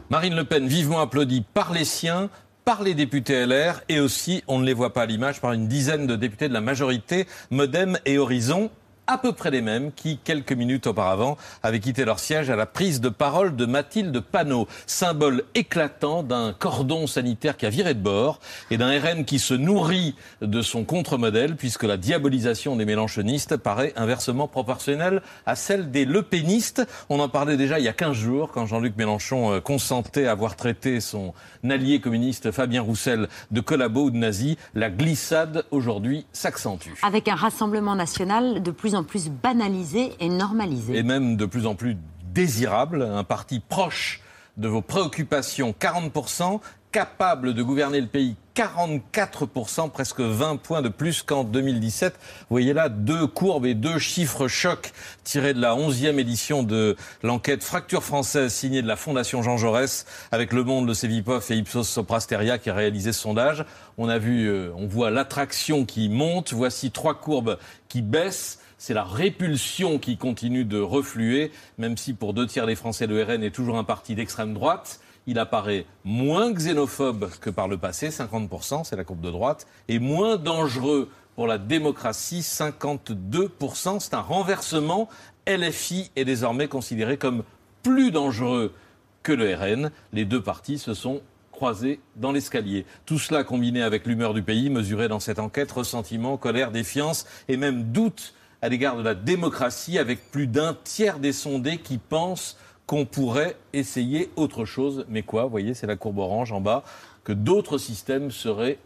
Marine Le Pen, vivement applaudie par les siens, par les députés LR et aussi, on ne les voit pas à l'image, par une dizaine de députés de la majorité, Modem et Horizon. À peu près les mêmes qui, quelques minutes auparavant, avaient quitté leur siège à la prise de parole de Mathilde Panot, symbole éclatant d'un cordon sanitaire qui a viré de bord et d'un RN qui se nourrit de son contre-modèle puisque la diabolisation des mélanchonistes paraît inversement proportionnelle à celle des lepénistes. On en parlait déjà il y a 15 jours quand Jean-Luc Mélenchon euh, consentait à avoir traité son allié communiste Fabien Roussel de collabo ou de nazi. La glissade aujourd'hui s'accentue. Avec un rassemblement national de plus en plus banalisé et normalisé. Et même de plus en plus désirable, un parti proche de vos préoccupations, 40%, capable de gouverner le pays 44%, presque 20 points de plus qu'en 2017. Vous voyez là deux courbes et deux chiffres chocs tirés de la 11e édition de l'enquête Fracture française signée de la Fondation Jean Jaurès avec Le Monde, le Cevipof et Ipsos Soprasteria qui a réalisé ce sondage. On a vu, euh, on voit l'attraction qui monte. Voici trois courbes qui baissent. C'est la répulsion qui continue de refluer, même si pour deux tiers des Français, le RN est toujours un parti d'extrême droite il apparaît moins xénophobe que par le passé, 50%, c'est la courbe de droite, et moins dangereux pour la démocratie, 52%. C'est un renversement. LFI est désormais considéré comme plus dangereux que le RN. Les deux partis se sont croisés dans l'escalier. Tout cela combiné avec l'humeur du pays, mesuré dans cette enquête, ressentiment, colère, défiance et même doute à l'égard de la démocratie, avec plus d'un tiers des sondés qui pensent qu'on pourrait essayer autre chose. Mais quoi Vous voyez, c'est la courbe orange en bas. Que d'autres systèmes seraient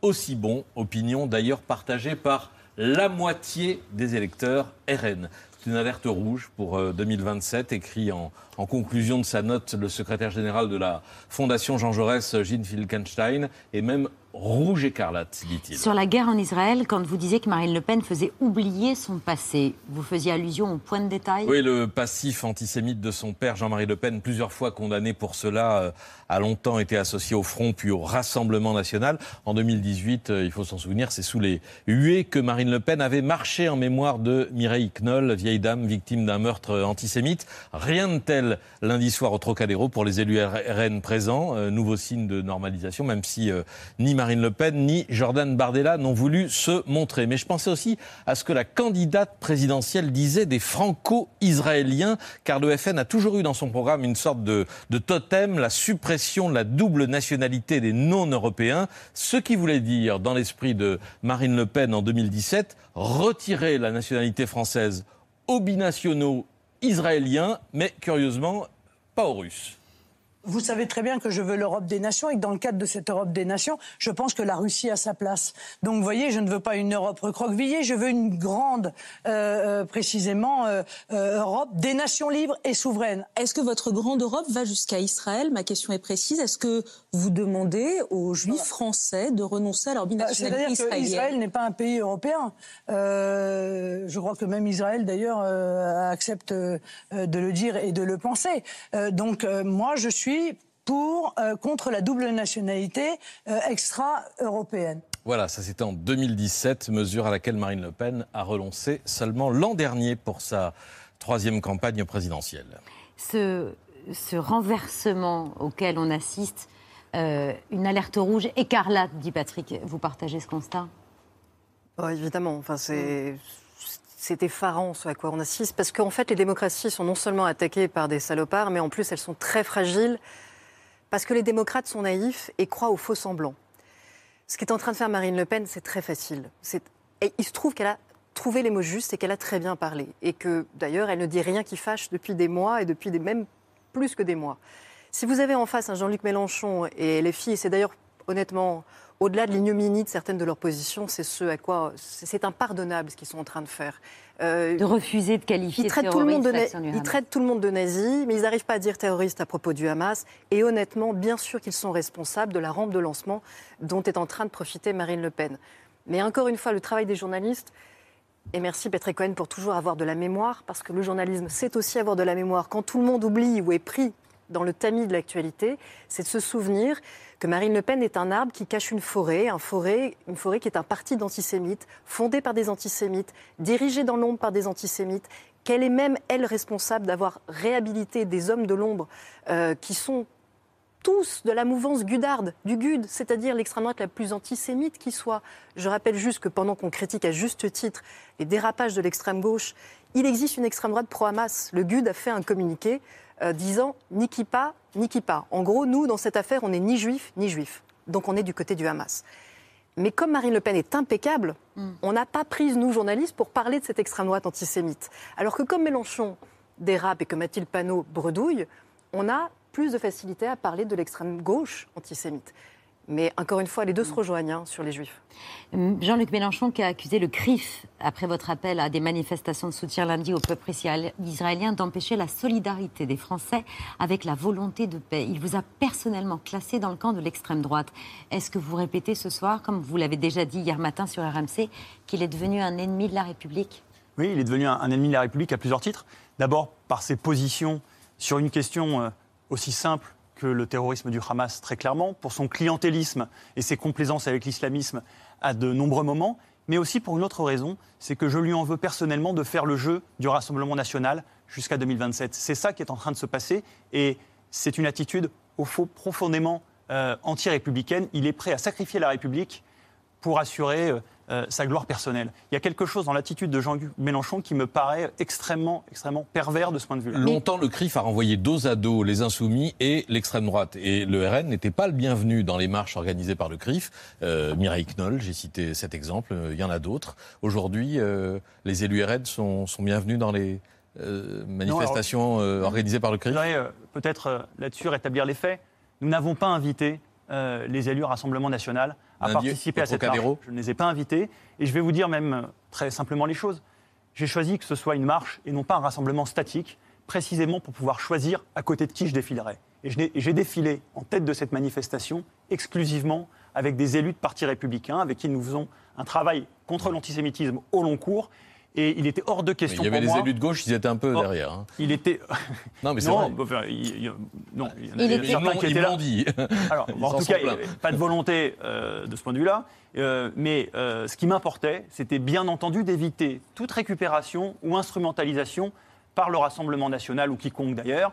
aussi bons. Opinion d'ailleurs partagée par la moitié des électeurs RN. C'est une alerte rouge pour 2027, euh, écrit en, conclusion de sa note le secrétaire général de la Fondation Jean Jaurès, Gene Filkenstein, et même rouge écarlate, dit-il. Sur la guerre en Israël, quand vous disiez que Marine Le Pen faisait oublier son passé, vous faisiez allusion au point de détail? Oui, le passif antisémite de son père, Jean-Marie Le Pen, plusieurs fois condamné pour cela, euh, a longtemps été associé au Front puis au Rassemblement national. En 2018, euh, il faut s'en souvenir, c'est sous les huées que Marine Le Pen avait marché en mémoire de Mireille Knoll, vieille dame victime d'un meurtre antisémite. Rien de tel lundi soir au Trocadéro pour les élus RN présents. Euh, nouveau signe de normalisation, même si ni Marine Marine Le Pen ni Jordan Bardella n'ont voulu se montrer. Mais je pensais aussi à ce que la candidate présidentielle disait des franco-israéliens, car le FN a toujours eu dans son programme une sorte de, de totem, la suppression de la double nationalité des non-européens, ce qui voulait dire, dans l'esprit de Marine Le Pen en 2017, retirer la nationalité française aux binationaux israéliens, mais curieusement, pas aux Russes. Vous savez très bien que je veux l'Europe des nations et que dans le cadre de cette Europe des nations, je pense que la Russie a sa place. Donc, vous voyez, je ne veux pas une Europe recroquevillée, je veux une grande, euh, euh précisément, euh, euh, Europe des nations libres et souveraines. Est-ce que votre grande Europe va jusqu'à Israël? Ma question est précise. Est-ce que vous demandez aux Juifs français de renoncer à leur binationalité bah, israélienne? Israël n'est pas un pays européen. je crois que même Israël, d'ailleurs, accepte de le dire et de le penser. donc, moi, je suis pour, euh, contre la double nationalité euh, extra-européenne. Voilà, ça c'était en 2017, mesure à laquelle Marine Le Pen a renoncé seulement l'an dernier pour sa troisième campagne présidentielle. Ce, ce renversement auquel on assiste, euh, une alerte rouge écarlate, dit Patrick, vous partagez ce constat? Oh, Évidemment, enfin, c'est c'est effarant ce à quoi on assiste, parce qu'en fait, les démocraties sont non seulement attaquées par des salopards, mais en plus, elles sont très fragiles, parce que les démocrates sont naïfs et croient aux faux semblants. Ce qu'est en train de faire Marine Le Pen, c'est très facile. Il se trouve qu'elle a trouvé les mots justes et qu'elle a très bien parlé. Et que, d'ailleurs, elle ne dit rien qui fâche depuis des mois et depuis des, même plus que des mois. Si vous avez en face un Jean-Luc Mélenchon et les filles, c'est d'ailleurs honnêtement au-delà de l'ignominie de certaines de leurs positions, c'est ce à quoi c'est impardonnable ce qu'ils sont en train de faire. Euh, de refuser de qualifier ils traitent, tout le monde de ils traitent tout le monde de nazi, mais ils n'arrivent pas à dire terroriste à propos du Hamas. Et honnêtement, bien sûr qu'ils sont responsables de la rampe de lancement dont est en train de profiter Marine Le Pen. Mais encore une fois, le travail des journalistes, et merci Petre Cohen pour toujours avoir de la mémoire, parce que le journalisme, c'est aussi avoir de la mémoire. Quand tout le monde oublie ou est pris dans le tamis de l'actualité, c'est de se souvenir que Marine Le Pen est un arbre qui cache une forêt, un forêt, une forêt qui est un parti d'antisémites, fondé par des antisémites, dirigé dans l'ombre par des antisémites, qu'elle est même, elle, responsable d'avoir réhabilité des hommes de l'ombre euh, qui sont tous de la mouvance gudarde, du GUD, c'est-à-dire l'extrême droite la plus antisémite qui soit. Je rappelle juste que pendant qu'on critique à juste titre les dérapages de l'extrême gauche, il existe une extrême droite pro-Hamas. Le GUD a fait un communiqué euh, disant ni qui pas, ni qui pas. En gros, nous, dans cette affaire, on n'est ni juif, ni juif. Donc on est du côté du Hamas. Mais comme Marine Le Pen est impeccable, on n'a pas prise, nous, journalistes, pour parler de cette extrême droite antisémite. Alors que comme Mélenchon dérape et que Mathilde Panot bredouille, on a plus de facilité à parler de l'extrême gauche antisémite. Mais encore une fois, les deux se rejoignent hein, sur les juifs. Jean-Luc Mélenchon qui a accusé le CRIF, après votre appel à des manifestations de soutien lundi au peuple israélien, d'empêcher la solidarité des Français avec la volonté de paix. Il vous a personnellement classé dans le camp de l'extrême droite. Est-ce que vous répétez ce soir, comme vous l'avez déjà dit hier matin sur RMC, qu'il est devenu un ennemi de la République? Oui, il est devenu un ennemi de la République à plusieurs titres. D'abord par ses positions sur une question euh, aussi simple que le terrorisme du Hamas, très clairement, pour son clientélisme et ses complaisances avec l'islamisme à de nombreux moments, mais aussi pour une autre raison, c'est que je lui en veux personnellement de faire le jeu du Rassemblement national jusqu'à 2027. C'est ça qui est en train de se passer et c'est une attitude au fond profondément euh, anti-républicaine. Il est prêt à sacrifier la République pour assurer euh, euh, sa gloire personnelle. Il y a quelque chose dans l'attitude de Jean-Luc Mélenchon qui me paraît extrêmement, extrêmement pervers de ce point de vue-là. Longtemps, le CRIF a renvoyé dos à dos les Insoumis et l'extrême droite. Et le RN n'était pas le bienvenu dans les marches organisées par le CRIF. Euh, Mireille Knoll, j'ai cité cet exemple, euh, il y en a d'autres. Aujourd'hui, les élus RN sont, sont bienvenus dans les manifestations organisées par le CRIF Je voudrais peut-être là-dessus rétablir les faits. Nous n'avons pas invité les élus Rassemblement National à participer à cette marche. Je ne les ai pas invités. Et je vais vous dire même euh, très simplement les choses. J'ai choisi que ce soit une marche et non pas un rassemblement statique, précisément pour pouvoir choisir à côté de qui je défilerai. Et j'ai défilé en tête de cette manifestation exclusivement avec des élus de partis républicains avec qui nous faisons un travail contre l'antisémitisme au long cours. Et il était hors de Mais question il y avait pour les moi- élus de gauche, ils étaient un peu Oh, derrière. hein. Il était. Non, mais c'est non, vrai. enfin, il- il- non, il y en avait certains Ils qui étaient ils là. Alors, Ils en tout cas, plaints. pas de volonté euh, de ce point de vue-là. Euh, mais euh, ce qui m'importait, c'était bien entendu d'éviter toute récupération ou instrumentalisation par le Rassemblement national ou quiconque d'ailleurs.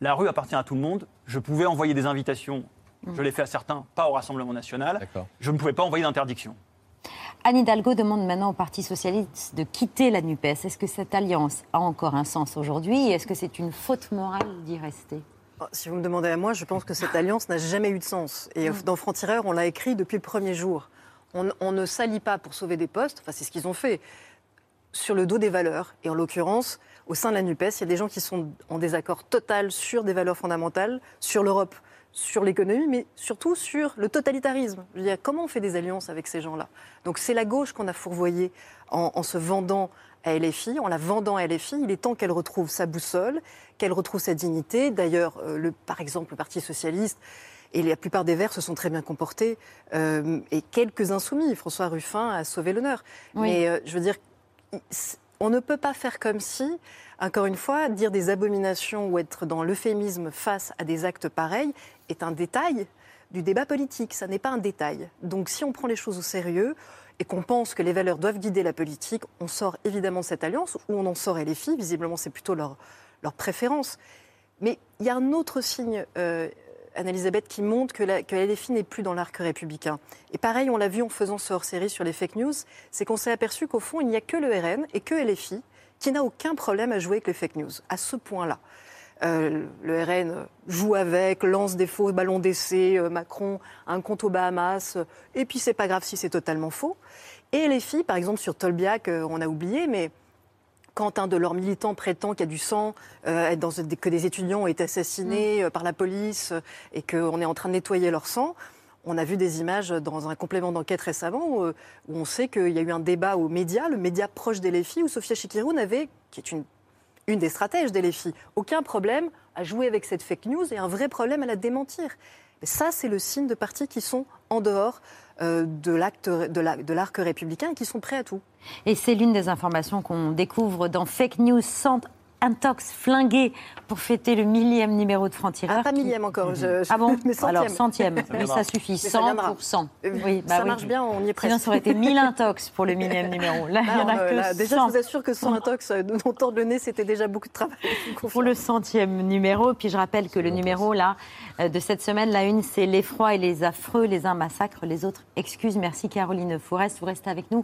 La rue appartient à tout le monde. Je pouvais envoyer des invitations. Je l'ai fait à certains, pas au Rassemblement national. Je ne pouvais pas envoyer d'interdiction. Anne Hidalgo demande maintenant au Parti socialiste de quitter la NUPES. Est-ce que cette alliance a encore un sens aujourd'hui Est-ce que c'est une faute morale d'y rester? Oh, Si vous me demandez à moi, je pense que cette alliance n'a jamais eu de sens. Et euh, dans Franc-Tireur, on l'a écrit depuis le premier jour. On, on ne s'allie pas pour sauver des postes, enfin c'est ce qu'ils ont fait, sur le dos des valeurs. Et en l'occurrence, au sein de la NUPES, il y a des gens qui sont en désaccord total sur des valeurs fondamentales, sur l'Europe, sur l'économie, mais surtout sur le totalitarisme. Je veux dire, comment on fait des alliances avec ces gens-là? Donc c'est la gauche qu'on a fourvoyée en, en se vendant à LFI, en la vendant à LFI. Il est temps qu'elle retrouve sa boussole, qu'elle retrouve sa dignité. D'ailleurs, euh, par exemple, le Parti socialiste et la plupart des Verts se sont très bien comportés, euh, et quelques insoumis. François Ruffin a sauvé l'honneur. Oui. Mais euh, je veux dire, on ne peut pas faire comme si, encore une fois, dire des abominations ou être dans l'euphémisme face à des actes pareils est un détail du débat politique. Ça n'est pas un détail. Donc si on prend les choses au sérieux et qu'on pense que les valeurs doivent guider la politique, on sort évidemment de cette alliance ou on en sort LFI. Visiblement, c'est plutôt leur, leur préférence. Mais il y a un autre signe, euh, Anne-Elisabeth, qui montre que la, LFI n'est plus dans l'arc républicain. Et pareil, on l'a vu en faisant ce hors-série sur les fake news, c'est qu'on s'est aperçu qu'au fond, il n'y a que le RN et que LFI qui n'a aucun problème à jouer avec les fake news, à ce point-là. Euh, le RN joue avec, lance des faux ballons d'essai, euh, Macron a un compte aux Bahamas, euh, et puis c'est pas grave si c'est totalement faux. Et les filles, par exemple, sur Tolbiac, euh, on a oublié, mais quand un de leurs militants prétend qu'il y a du sang, dans, que des étudiants ont été assassinés euh, par la police et qu'on est en train de nettoyer leur sang, on a vu des images dans un complément d'enquête récemment où, où on sait qu'il y a eu un débat aux médias, le média proche des filles, où Sofia Chikirou avait, qui est une, une des stratèges des filles, aucun problème à jouer avec cette fake news et un vrai problème à la démentir. Ça, c'est le signe de partis qui sont en dehors euh, de l'arc républicain et qui sont prêts à tout. Et c'est l'une des informations qu'on découvre dans Fake News sans intox, flingué pour fêter le millième numéro de Franc-Tireur. Ah, pas millième encore. Je, Ah bon mais centième. Alors centième, viendra. ça suffit. Mais ça 100 viendra. pour 100. Euh, Oui, bah ça oui. marche bien, on y est presque. Sinon, ça aurait été 1000 intox pour le millième numéro. Là, il n'y en a Alors, que là, Déjà, 100. je vous assure que sans intox, euh, dont tordre le nez, c'était déjà beaucoup de travail. Pour le centième numéro, puis je rappelle que le numéro là euh, de cette semaine, la une, c'est l'effroi et les affreux, les uns massacrent, les autres excuses. Merci Caroline Forest, vous restez avec nous.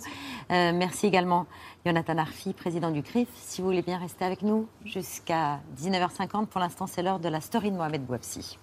Euh, merci également Jonathan Arfi, président du CRIF. Si vous voulez bien rester avec nous jusqu'à 19h50, pour l'instant c'est l'heure de la story de Mohamed Bouabsi.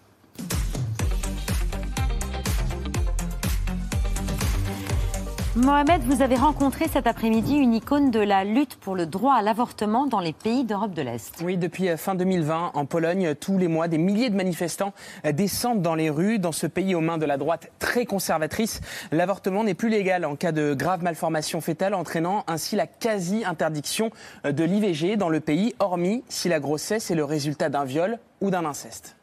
Mohamed, vous avez rencontré cet après-midi une icône de la lutte pour le droit à l'avortement dans les pays d'Europe de l'Est. Oui, depuis euh, fin 2020, en Pologne, tous les mois, des milliers de manifestants euh, descendent dans les rues. Dans ce pays aux mains de la droite très conservatrice, l'avortement n'est plus légal en cas de grave malformation fétale, entraînant ainsi la quasi-interdiction euh, de l'IVG dans le pays, hormis si la grossesse est le résultat d'un viol ou d'un inceste.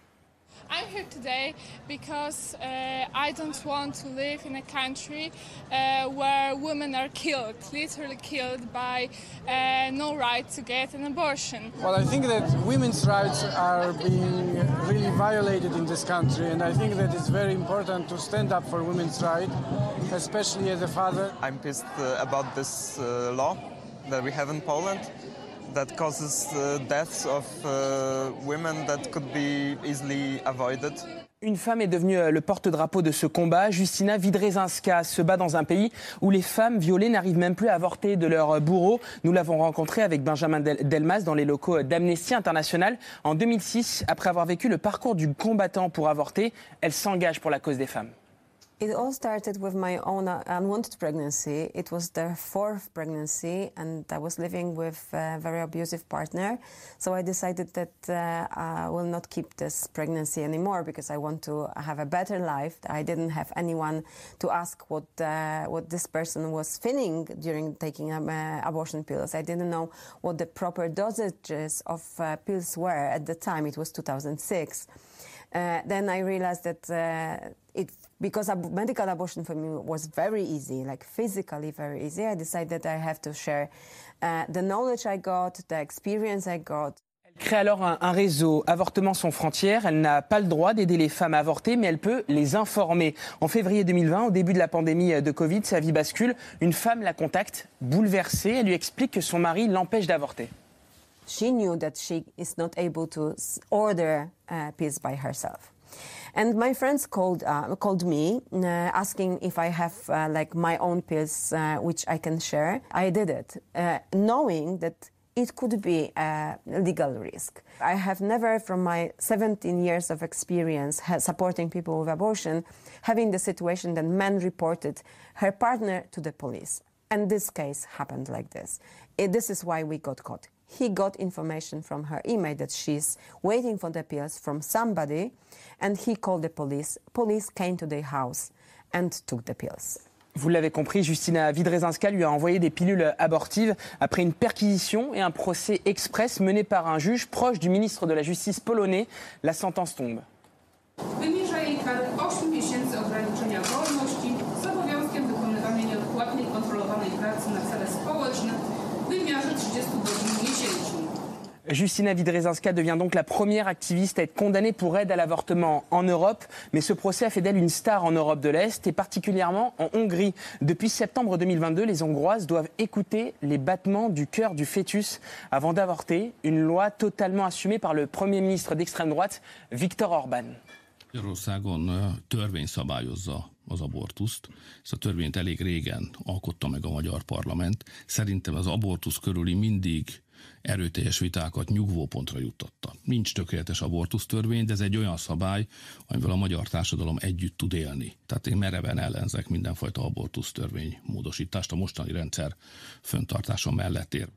I'm here today because uh, I don't want to live in a country uh, where women are killed, literally killed by uh, no right to get an abortion. Well, I think that women's rights are being really violated in this country, and I think that it's very important to stand up for women's rights, especially as a father. I'm pissed uh, about this uh, law that we have in Poland that causes uh, deaths of uh, women that could be easily avoided. Une femme est devenue euh, le porte-drapeau de ce combat. Justina Vidrezinska se bat dans un pays où les femmes violées n'arrivent même plus à avorter de leur euh, bourreau. Nous l'avons rencontrée avec Benjamin Del- Delmas dans les locaux d'Amnesty International. En 2006, après avoir vécu le parcours du combattant pour avorter, elle s'engage pour la cause des femmes. It all started with my own uh, unwanted pregnancy. It was the fourth pregnancy, and I was living with a very abusive partner. So I decided that uh, I will not keep this pregnancy anymore because I want to have a better life. I didn't have anyone to ask what uh, what this person was feeling during taking um, uh, abortion pills. I didn't know what the proper dosages of uh, pills were at the time. It was 2006. Uh, then I realized that because ab- medical abortion for me was very easy, like physically very easy. I decided I have to share uh, the knowledge I got, the experience I got. Elle crée alors un, un réseau Avortement sans frontières. Elle n'a pas le droit d'aider les femmes à avorter, mais elle peut les informer. En février 2020, au début de la pandémie de Covid, sa vie bascule. Une femme la contacte, bouleversée. Elle lui explique que son mari l'empêche d'avorter. She knew that she is not able to order uh, pills by herself. And my friends called uh, called me uh, asking if I have uh, like my own pills uh, which I can share. I did it, uh, knowing that it could be a legal risk. I have never, from my 17 years of experience supporting people with abortion, having the situation that men reported her partner to the police. And this case happened like this. It- this is why we got caught. He got information from her email that she's waiting for the pills from somebody, and he called the police. Police came to their house and took the pills. Vous l'avez compris, Justina Vidrezinska lui a envoyé des pilules abortives après une perquisition et un procès express mené par un juge proche du ministre de la Justice polonais. La sentence tombe. Jej Justina Vidrezinska devient donc la première activiste à être condamnée pour aide à l'avortement en Europe. Mais ce procès a fait d'elle une star en Europe de l'Est et particulièrement en Hongrie. Depuis septembre 2022, les Hongroises doivent écouter les battements du cœur du fœtus avant d'avorter. Une loi totalement assumée par le Premier ministre d'extrême droite, Viktor Orban. Szerintem az abortusz körüli mindig erőteljes vitákat nyugvópontra juttatta. Nincs tökéletes abortusztörvény, de ez egy olyan szabály, amivel a magyar társadalom együtt tud élni. Tehát én mereven ellenzek mindenfajta abortusztörvény módosítást. A mostani rendszer föntartása mellett ér.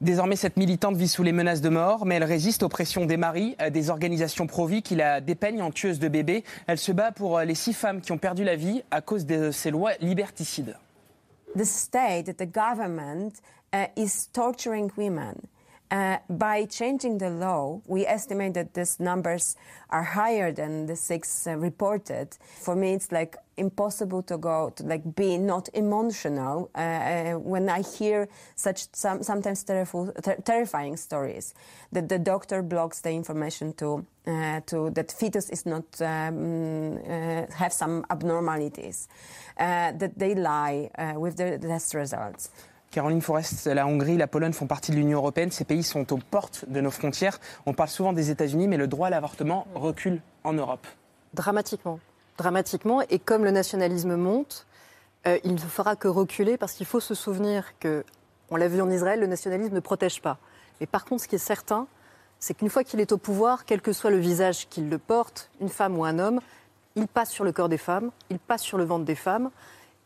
Désormais, cette militante vit sous les menaces de mort, mais elle résiste aux pressions des maris, des organisations pro-vie qui la dépeignent en tueuse de bébés. Elle se bat pour euh, les six femmes qui ont perdu la vie à cause de ces lois liberticides. The state, the government, uh, is torturing women. Uh, by changing the law, we estimate that these numbers are higher than the six uh, reported. For me, it's like impossible to go to like be not emotional uh, uh, when I hear such some, sometimes ter- terrifying stories. That the doctor blocks the information to uh, to that fetus is not um, uh, have some abnormalities. That they lie with the test results. Caroline Forest, la Hongrie, la Pologne font partie de l'Union européenne. Ces pays sont aux portes de nos frontières. On parle souvent des États-Unis, mais le droit à l'avortement recule en Europe. Dramatiquement. Dramatiquement. Et comme le nationalisme monte, euh, il ne fera que reculer parce qu'il faut se souvenir que, on l'a vu en Israël, le nationalisme ne protège pas. Mais par contre, ce qui est certain, c'est qu'une fois qu'il est au pouvoir, quel que soit le visage qu'il le porte, une femme ou un homme, il passe sur le corps des femmes, il passe sur le ventre des femmes.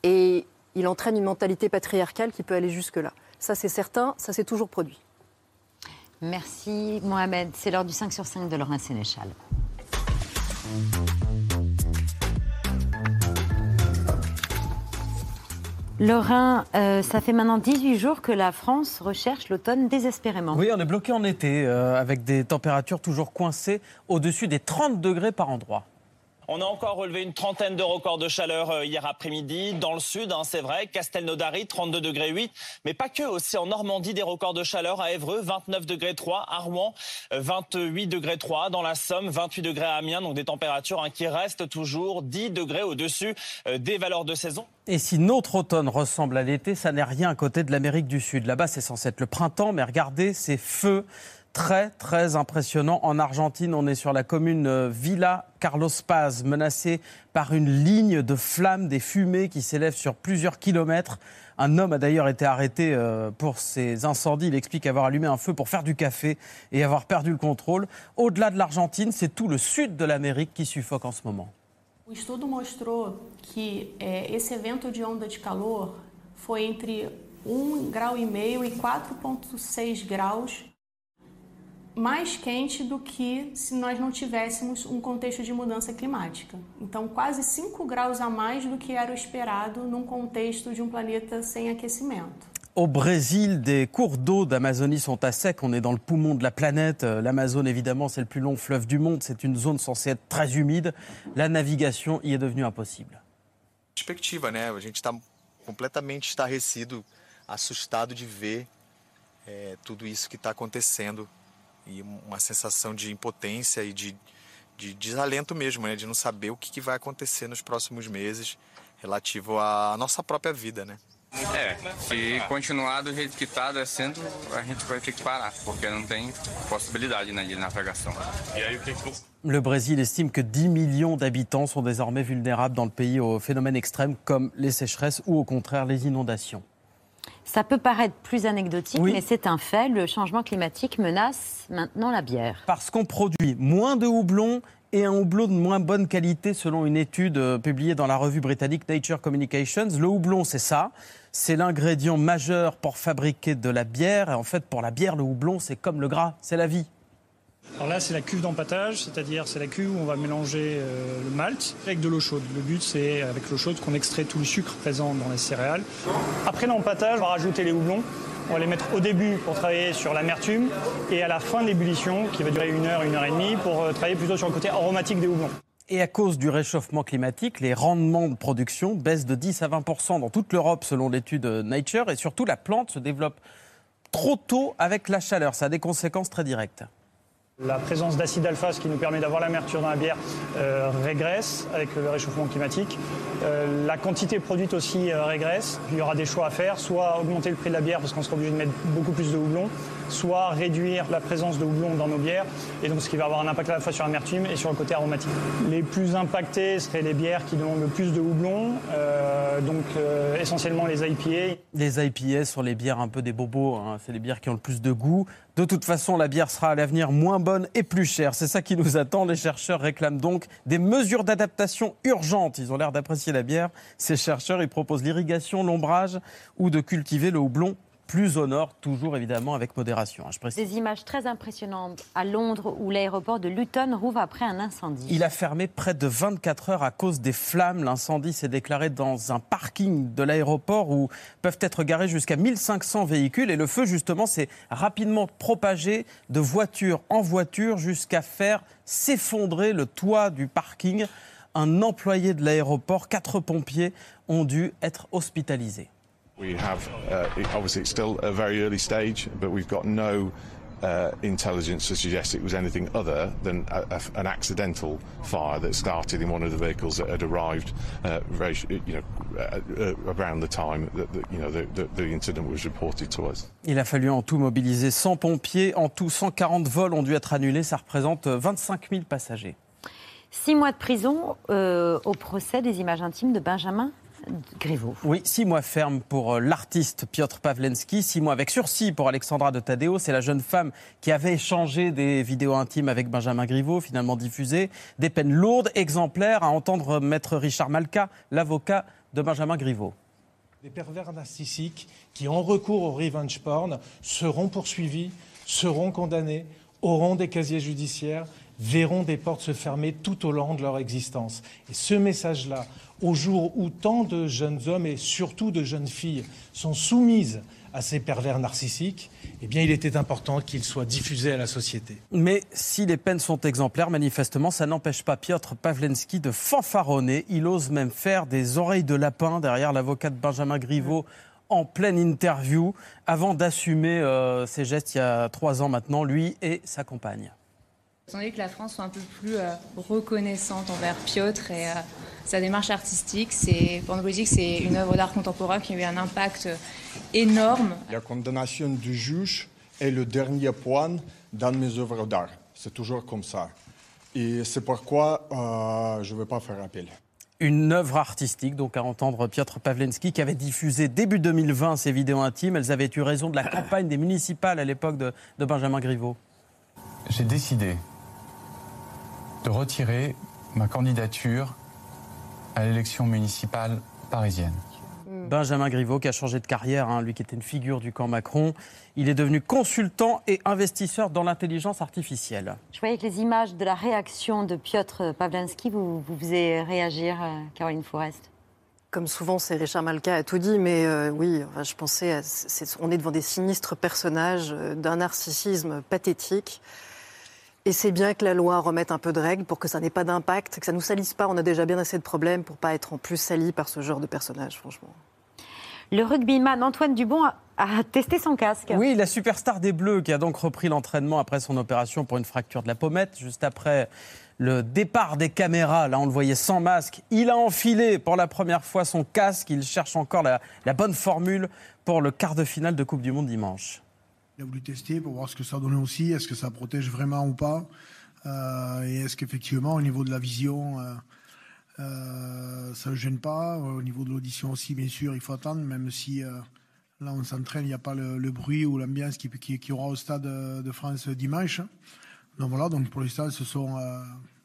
Et il entraîne une mentalité patriarcale qui peut aller jusque-là. Ça, c'est certain, ça s'est toujours produit. Merci Mohamed. C'est l'heure du 5 sur 5 de Laurent Sénéchal. Lorrain, euh, ça fait maintenant 18 jours que la France recherche l'automne désespérément. Oui, on est bloqué en été euh, avec des températures toujours coincées au-dessus des 30 degrés par endroit. On a encore relevé une trentaine de records de chaleur euh, hier après-midi. Dans le sud, hein, c'est vrai, Castelnaudary, 32 degrés 8. Mais pas que, aussi en Normandie, des records de chaleur à Évreux, 29 degrés 3. À Rouen, euh, 28 degrés 3. Dans la Somme, 28 degrés à Amiens. Donc des températures hein, qui restent toujours 10 degrés au-dessus euh, des valeurs de saison. Et si notre automne ressemble à l'été, ça n'est rien à côté de l'Amérique du Sud. Là-bas, c'est censé être le printemps, mais regardez ces feux très très impressionnants. En Argentine, on est sur la commune euh, Villa Carlos Paz, menacée par une ligne de flammes, des fumées qui s'élèvent sur plusieurs kilomètres. Un homme a d'ailleurs été arrêté euh, pour ces incendies. Il explique avoir allumé un feu pour faire du café et avoir perdu le contrôle. Au-delà de l'Argentine, c'est tout le sud de l'Amérique qui suffoque en ce moment. Que eh, esse evento de onda de calor foi entre 1 grau e meio e 4,6 graus mais quente do que se nós não tivéssemos um contexto de mudança climática. Então, quase 5 graus a mais do que era o esperado num contexto de um planeta sem aquecimento. Au Brésil, des cours d'eau d'Amazonie sont à sec. On est dans le poumon de la planète. L'Amazone, évidemment, c'est le plus long fleuve du monde. C'est une zone censée être très humide. La navigation y est devenue impossible. perspectiva, né? A gente está completamente estarrecido, assustado de ver é, tudo isso que está acontecendo e uma sensação de impotência e de, de desalento mesmo, né? De não saber o que, que vai acontecer nos próximos meses relativo à nossa própria vida, né? É, se continuar do jeito que está descendo, a gente vai ter que parar, porque não tem possibilidade né, de navegação. E aí o que, que Le Brésil estime que 10 millions d'habitants sont désormais vulnérables dans le pays aux phénomènes extrêmes comme les sécheresses ou au contraire les inondations. Ça peut paraître plus anecdotique, Oui. mais c'est un fait. Le changement climatique menace maintenant la bière. Parce qu'on produit moins de houblon et un houblon de moins bonne qualité selon une étude euh, publiée dans la revue britannique Nature Communications. Le houblon, c'est ça. C'est l'ingrédient majeur pour fabriquer de la bière. Et en fait, pour la bière, le houblon, c'est comme le gras, c'est la vie. Alors là, c'est la cuve d'empattage, c'est-à-dire c'est la cuve où on va mélanger euh, le malt avec de l'eau chaude. Le but, c'est avec l'eau chaude qu'on extrait tout le sucre présent dans les céréales. Après l'empattage, on va rajouter les houblons. On va les mettre au début pour travailler sur l'amertume et à la fin de l'ébullition, qui va durer une heure, une heure et demie, pour euh, travailler plutôt sur le côté aromatique des houblons. Et à cause du réchauffement climatique, les rendements de production baissent de 10 à 20% dans toute l'Europe selon l'étude Nature. Et surtout, la plante se développe trop tôt avec la chaleur. Ça a des conséquences très directes. La présence d'acide alpha, ce qui nous permet d'avoir l'amertume dans la bière, euh, régresse avec le réchauffement climatique. Euh, la quantité produite aussi euh, régresse. Il y aura des choix à faire, soit augmenter le prix de la bière parce qu'on sera obligé de mettre beaucoup plus de houblon, soit réduire la présence de houblon dans nos bières, et donc ce qui va avoir un impact à la fois sur l'amertume et sur le côté aromatique. Les plus impactées seraient les bières qui demandent le plus de houblon, euh, donc euh, essentiellement les IPA. Les IPA sont les bières un peu des bobos, hein. c'est les bières qui ont le plus de goût. De toute façon, la bière sera à l'avenir moins bonne et plus chère. C'est ça qui nous attend. Les chercheurs réclament donc des mesures d'adaptation urgentes. Ils ont l'air d'apprécier la bière. Ces chercheurs, ils proposent l'irrigation, l'ombrage ou de cultiver le houblon plus au nord, toujours évidemment avec modération. hein, je précise. Des images très impressionnantes à Londres où l'aéroport de Luton rouvre après un incendie. Il a fermé près de 24 heures à cause des flammes. L'incendie s'est déclaré dans un parking de l'aéroport où peuvent être garés jusqu'à 1500 véhicules. Et le feu, justement, s'est rapidement propagé de voiture en voiture jusqu'à faire s'effondrer le toit du parking. Un employé de l'aéroport, quatre pompiers ont dû être hospitalisés. We have, uh, obviously, it's still a very early stage, but we've got no uh, intelligence to suggest it was anything other than a, a- an accidental fire that started in one of the vehicles that had arrived, uh, very, sh- you know, uh, uh, around the time that, that you know the, the, the incident was reported to us. Il a fallu en tout mobiliser 100 pompiers. En tout, 140 vols ont dû être annulés. Ça représente 25 000 passagers. Six mois de prison euh, au procès des images intimes de Benjamin Griveaux. Oui, six mois ferme pour euh, l'artiste Piotr Pawlenski, six mois avec sursis pour Alexandra de Tadeo. C'est la jeune femme qui avait échangé des vidéos intimes avec Benjamin Griveaux, finalement diffusées. Des peines lourdes, exemplaires, à entendre maître Richard Malka, l'avocat de Benjamin Griveaux. Des pervers narcissiques qui ont recours au revenge porn seront poursuivis, seront condamnés, auront des casiers judiciaires, verront des portes se fermer tout au long de leur existence. Et ce message-là, au jour où tant de jeunes hommes et surtout de jeunes filles sont soumises à ces pervers narcissiques, eh bien, il était important qu'il soit diffusé à la société. Mais si les peines sont exemplaires, manifestement, ça n'empêche pas Piotr Pawlenski de fanfaronner. Il ose même faire des oreilles de lapin derrière l'avocat de Benjamin Griveaux en pleine interview, avant d'assumer euh, ses gestes il y a trois ans maintenant, lui et sa compagne. Attendez que la France soit un peu plus euh, reconnaissante envers Piotr et euh, sa démarche artistique. C'est, pour nous politique, c'est une œuvre d'art contemporain qui a eu un impact euh, énorme. La condamnation du juge est le dernier point dans mes œuvres d'art. C'est toujours comme ça. Et c'est pourquoi euh, je ne vais pas faire appel. Une œuvre artistique, donc à entendre Piotr Pawlenski, qui avait diffusé début 2020 ses vidéos intimes. Elles avaient eu raison de la campagne des municipales à l'époque de, de Benjamin Griveaux. J'ai décidé de retirer ma candidature à l'élection municipale parisienne. Benjamin Griveaux, qui a changé de carrière, hein, lui qui était une figure du camp Macron. Il est devenu consultant et investisseur dans l'intelligence artificielle. Je voyais que les images de la réaction de Piotr Pawlenski vous, vous faisiez réagir, euh, Caroline Forest? Comme souvent, c'est Richard Malka a tout dit, mais euh, oui, enfin, je pensais, à, c'est- on est devant des sinistres personnages euh, d'un narcissisme pathétique. Et c'est bien que la loi remette un peu de règles pour que ça n'ait pas d'impact, que ça nous salisse pas. On a déjà bien assez de problèmes pour pas être en plus sali par ce genre de personnage, franchement. Le rugbyman Antoine Dubon a, a testé son casque. Oui, la superstar des Bleus qui a donc repris l'entraînement après son opération pour une fracture de la pommette, juste après le départ des caméras. Là, on le voyait sans masque. Il a enfilé pour la première fois son casque. Il cherche encore la, la bonne formule pour le quart de finale de Coupe du Monde dimanche. Il a voulu tester pour voir ce que ça donnait aussi, est-ce que ça protège vraiment ou pas, Euh, et est-ce qu'effectivement au niveau de la vision, euh, euh, ça ne gêne pas, au niveau de l'audition aussi bien sûr il faut attendre, même si là on s'entraîne, il n'y a pas le, bruit ou l'ambiance qui, qui, aura au stade de France dimanche. Donc voilà, donc pour l'instant ce sont,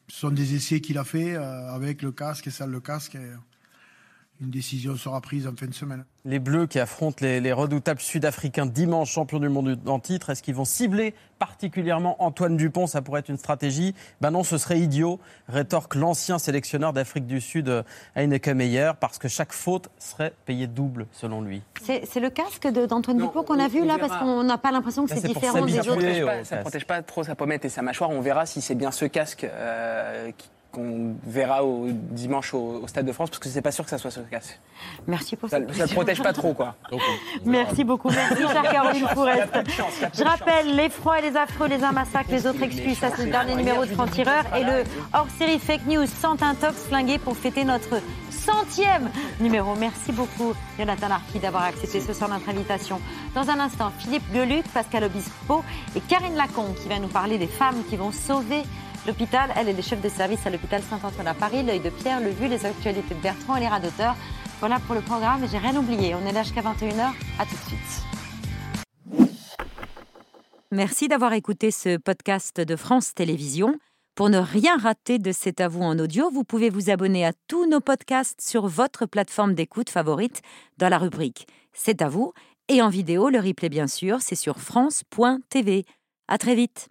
ce sont des essais qu'il a fait avec le casque et sans le casque. Une décision sera prise en fin de semaine. Les Bleus qui affrontent les, les redoutables Sud-Africains dimanche, champions du monde en titre, est-ce qu'ils vont cibler particulièrement Antoine Dupont? Ça pourrait être une stratégie. Ben non, ce serait idiot, rétorque l'ancien sélectionneur d'Afrique du Sud, euh, Heineke Meyer, parce que chaque faute serait payée double, selon lui. C'est c'est le casque de- d'Antoine Dupont qu'on a vu là, verra. parce qu'on n'a pas l'impression que Là, c'est différent des autres. protège ça casque. protège pas trop sa pommette et sa mâchoire. On verra si c'est bien ce casque euh, qui- qu'on verra au, dimanche au, au Stade de France, parce que c'est pas sûr que ça soit ce casque. Merci pour ça. cette Ça ne protège pas trop, quoi. Merci beaucoup. Merci, chère Caroline Fourest. Je rappelle, les froids et les affreux, les uns massacrent, les autres excuses. Ça, c'est le dernier numéro de Franc-Tireur. Et le hors-série Fake News sans intox flingué pour fêter notre centième numéro. Merci beaucoup, Jonathan Larky, d'avoir accepté ce soir notre invitation. Dans un instant, Philippe Geluc, Pascal Obispo et Karine Lacombe qui va nous parler des femmes qui vont sauver l'hôpital. Elle est les chefs de service à l'hôpital Saint-Antoine à Paris, l'œil de Pierre, le vu, les actualités de Bertrand et les rats d'auteur. Voilà pour le programme et j'ai rien oublié. On est là jusqu'à 21h. À tout de suite. Merci d'avoir écouté ce podcast de France Télévisions. Pour ne rien rater de C'est à vous en audio, vous pouvez vous abonner à tous nos podcasts sur votre plateforme d'écoute favorite dans la rubrique C'est à vous et en vidéo, le replay bien sûr, c'est sur France.tv. À très vite.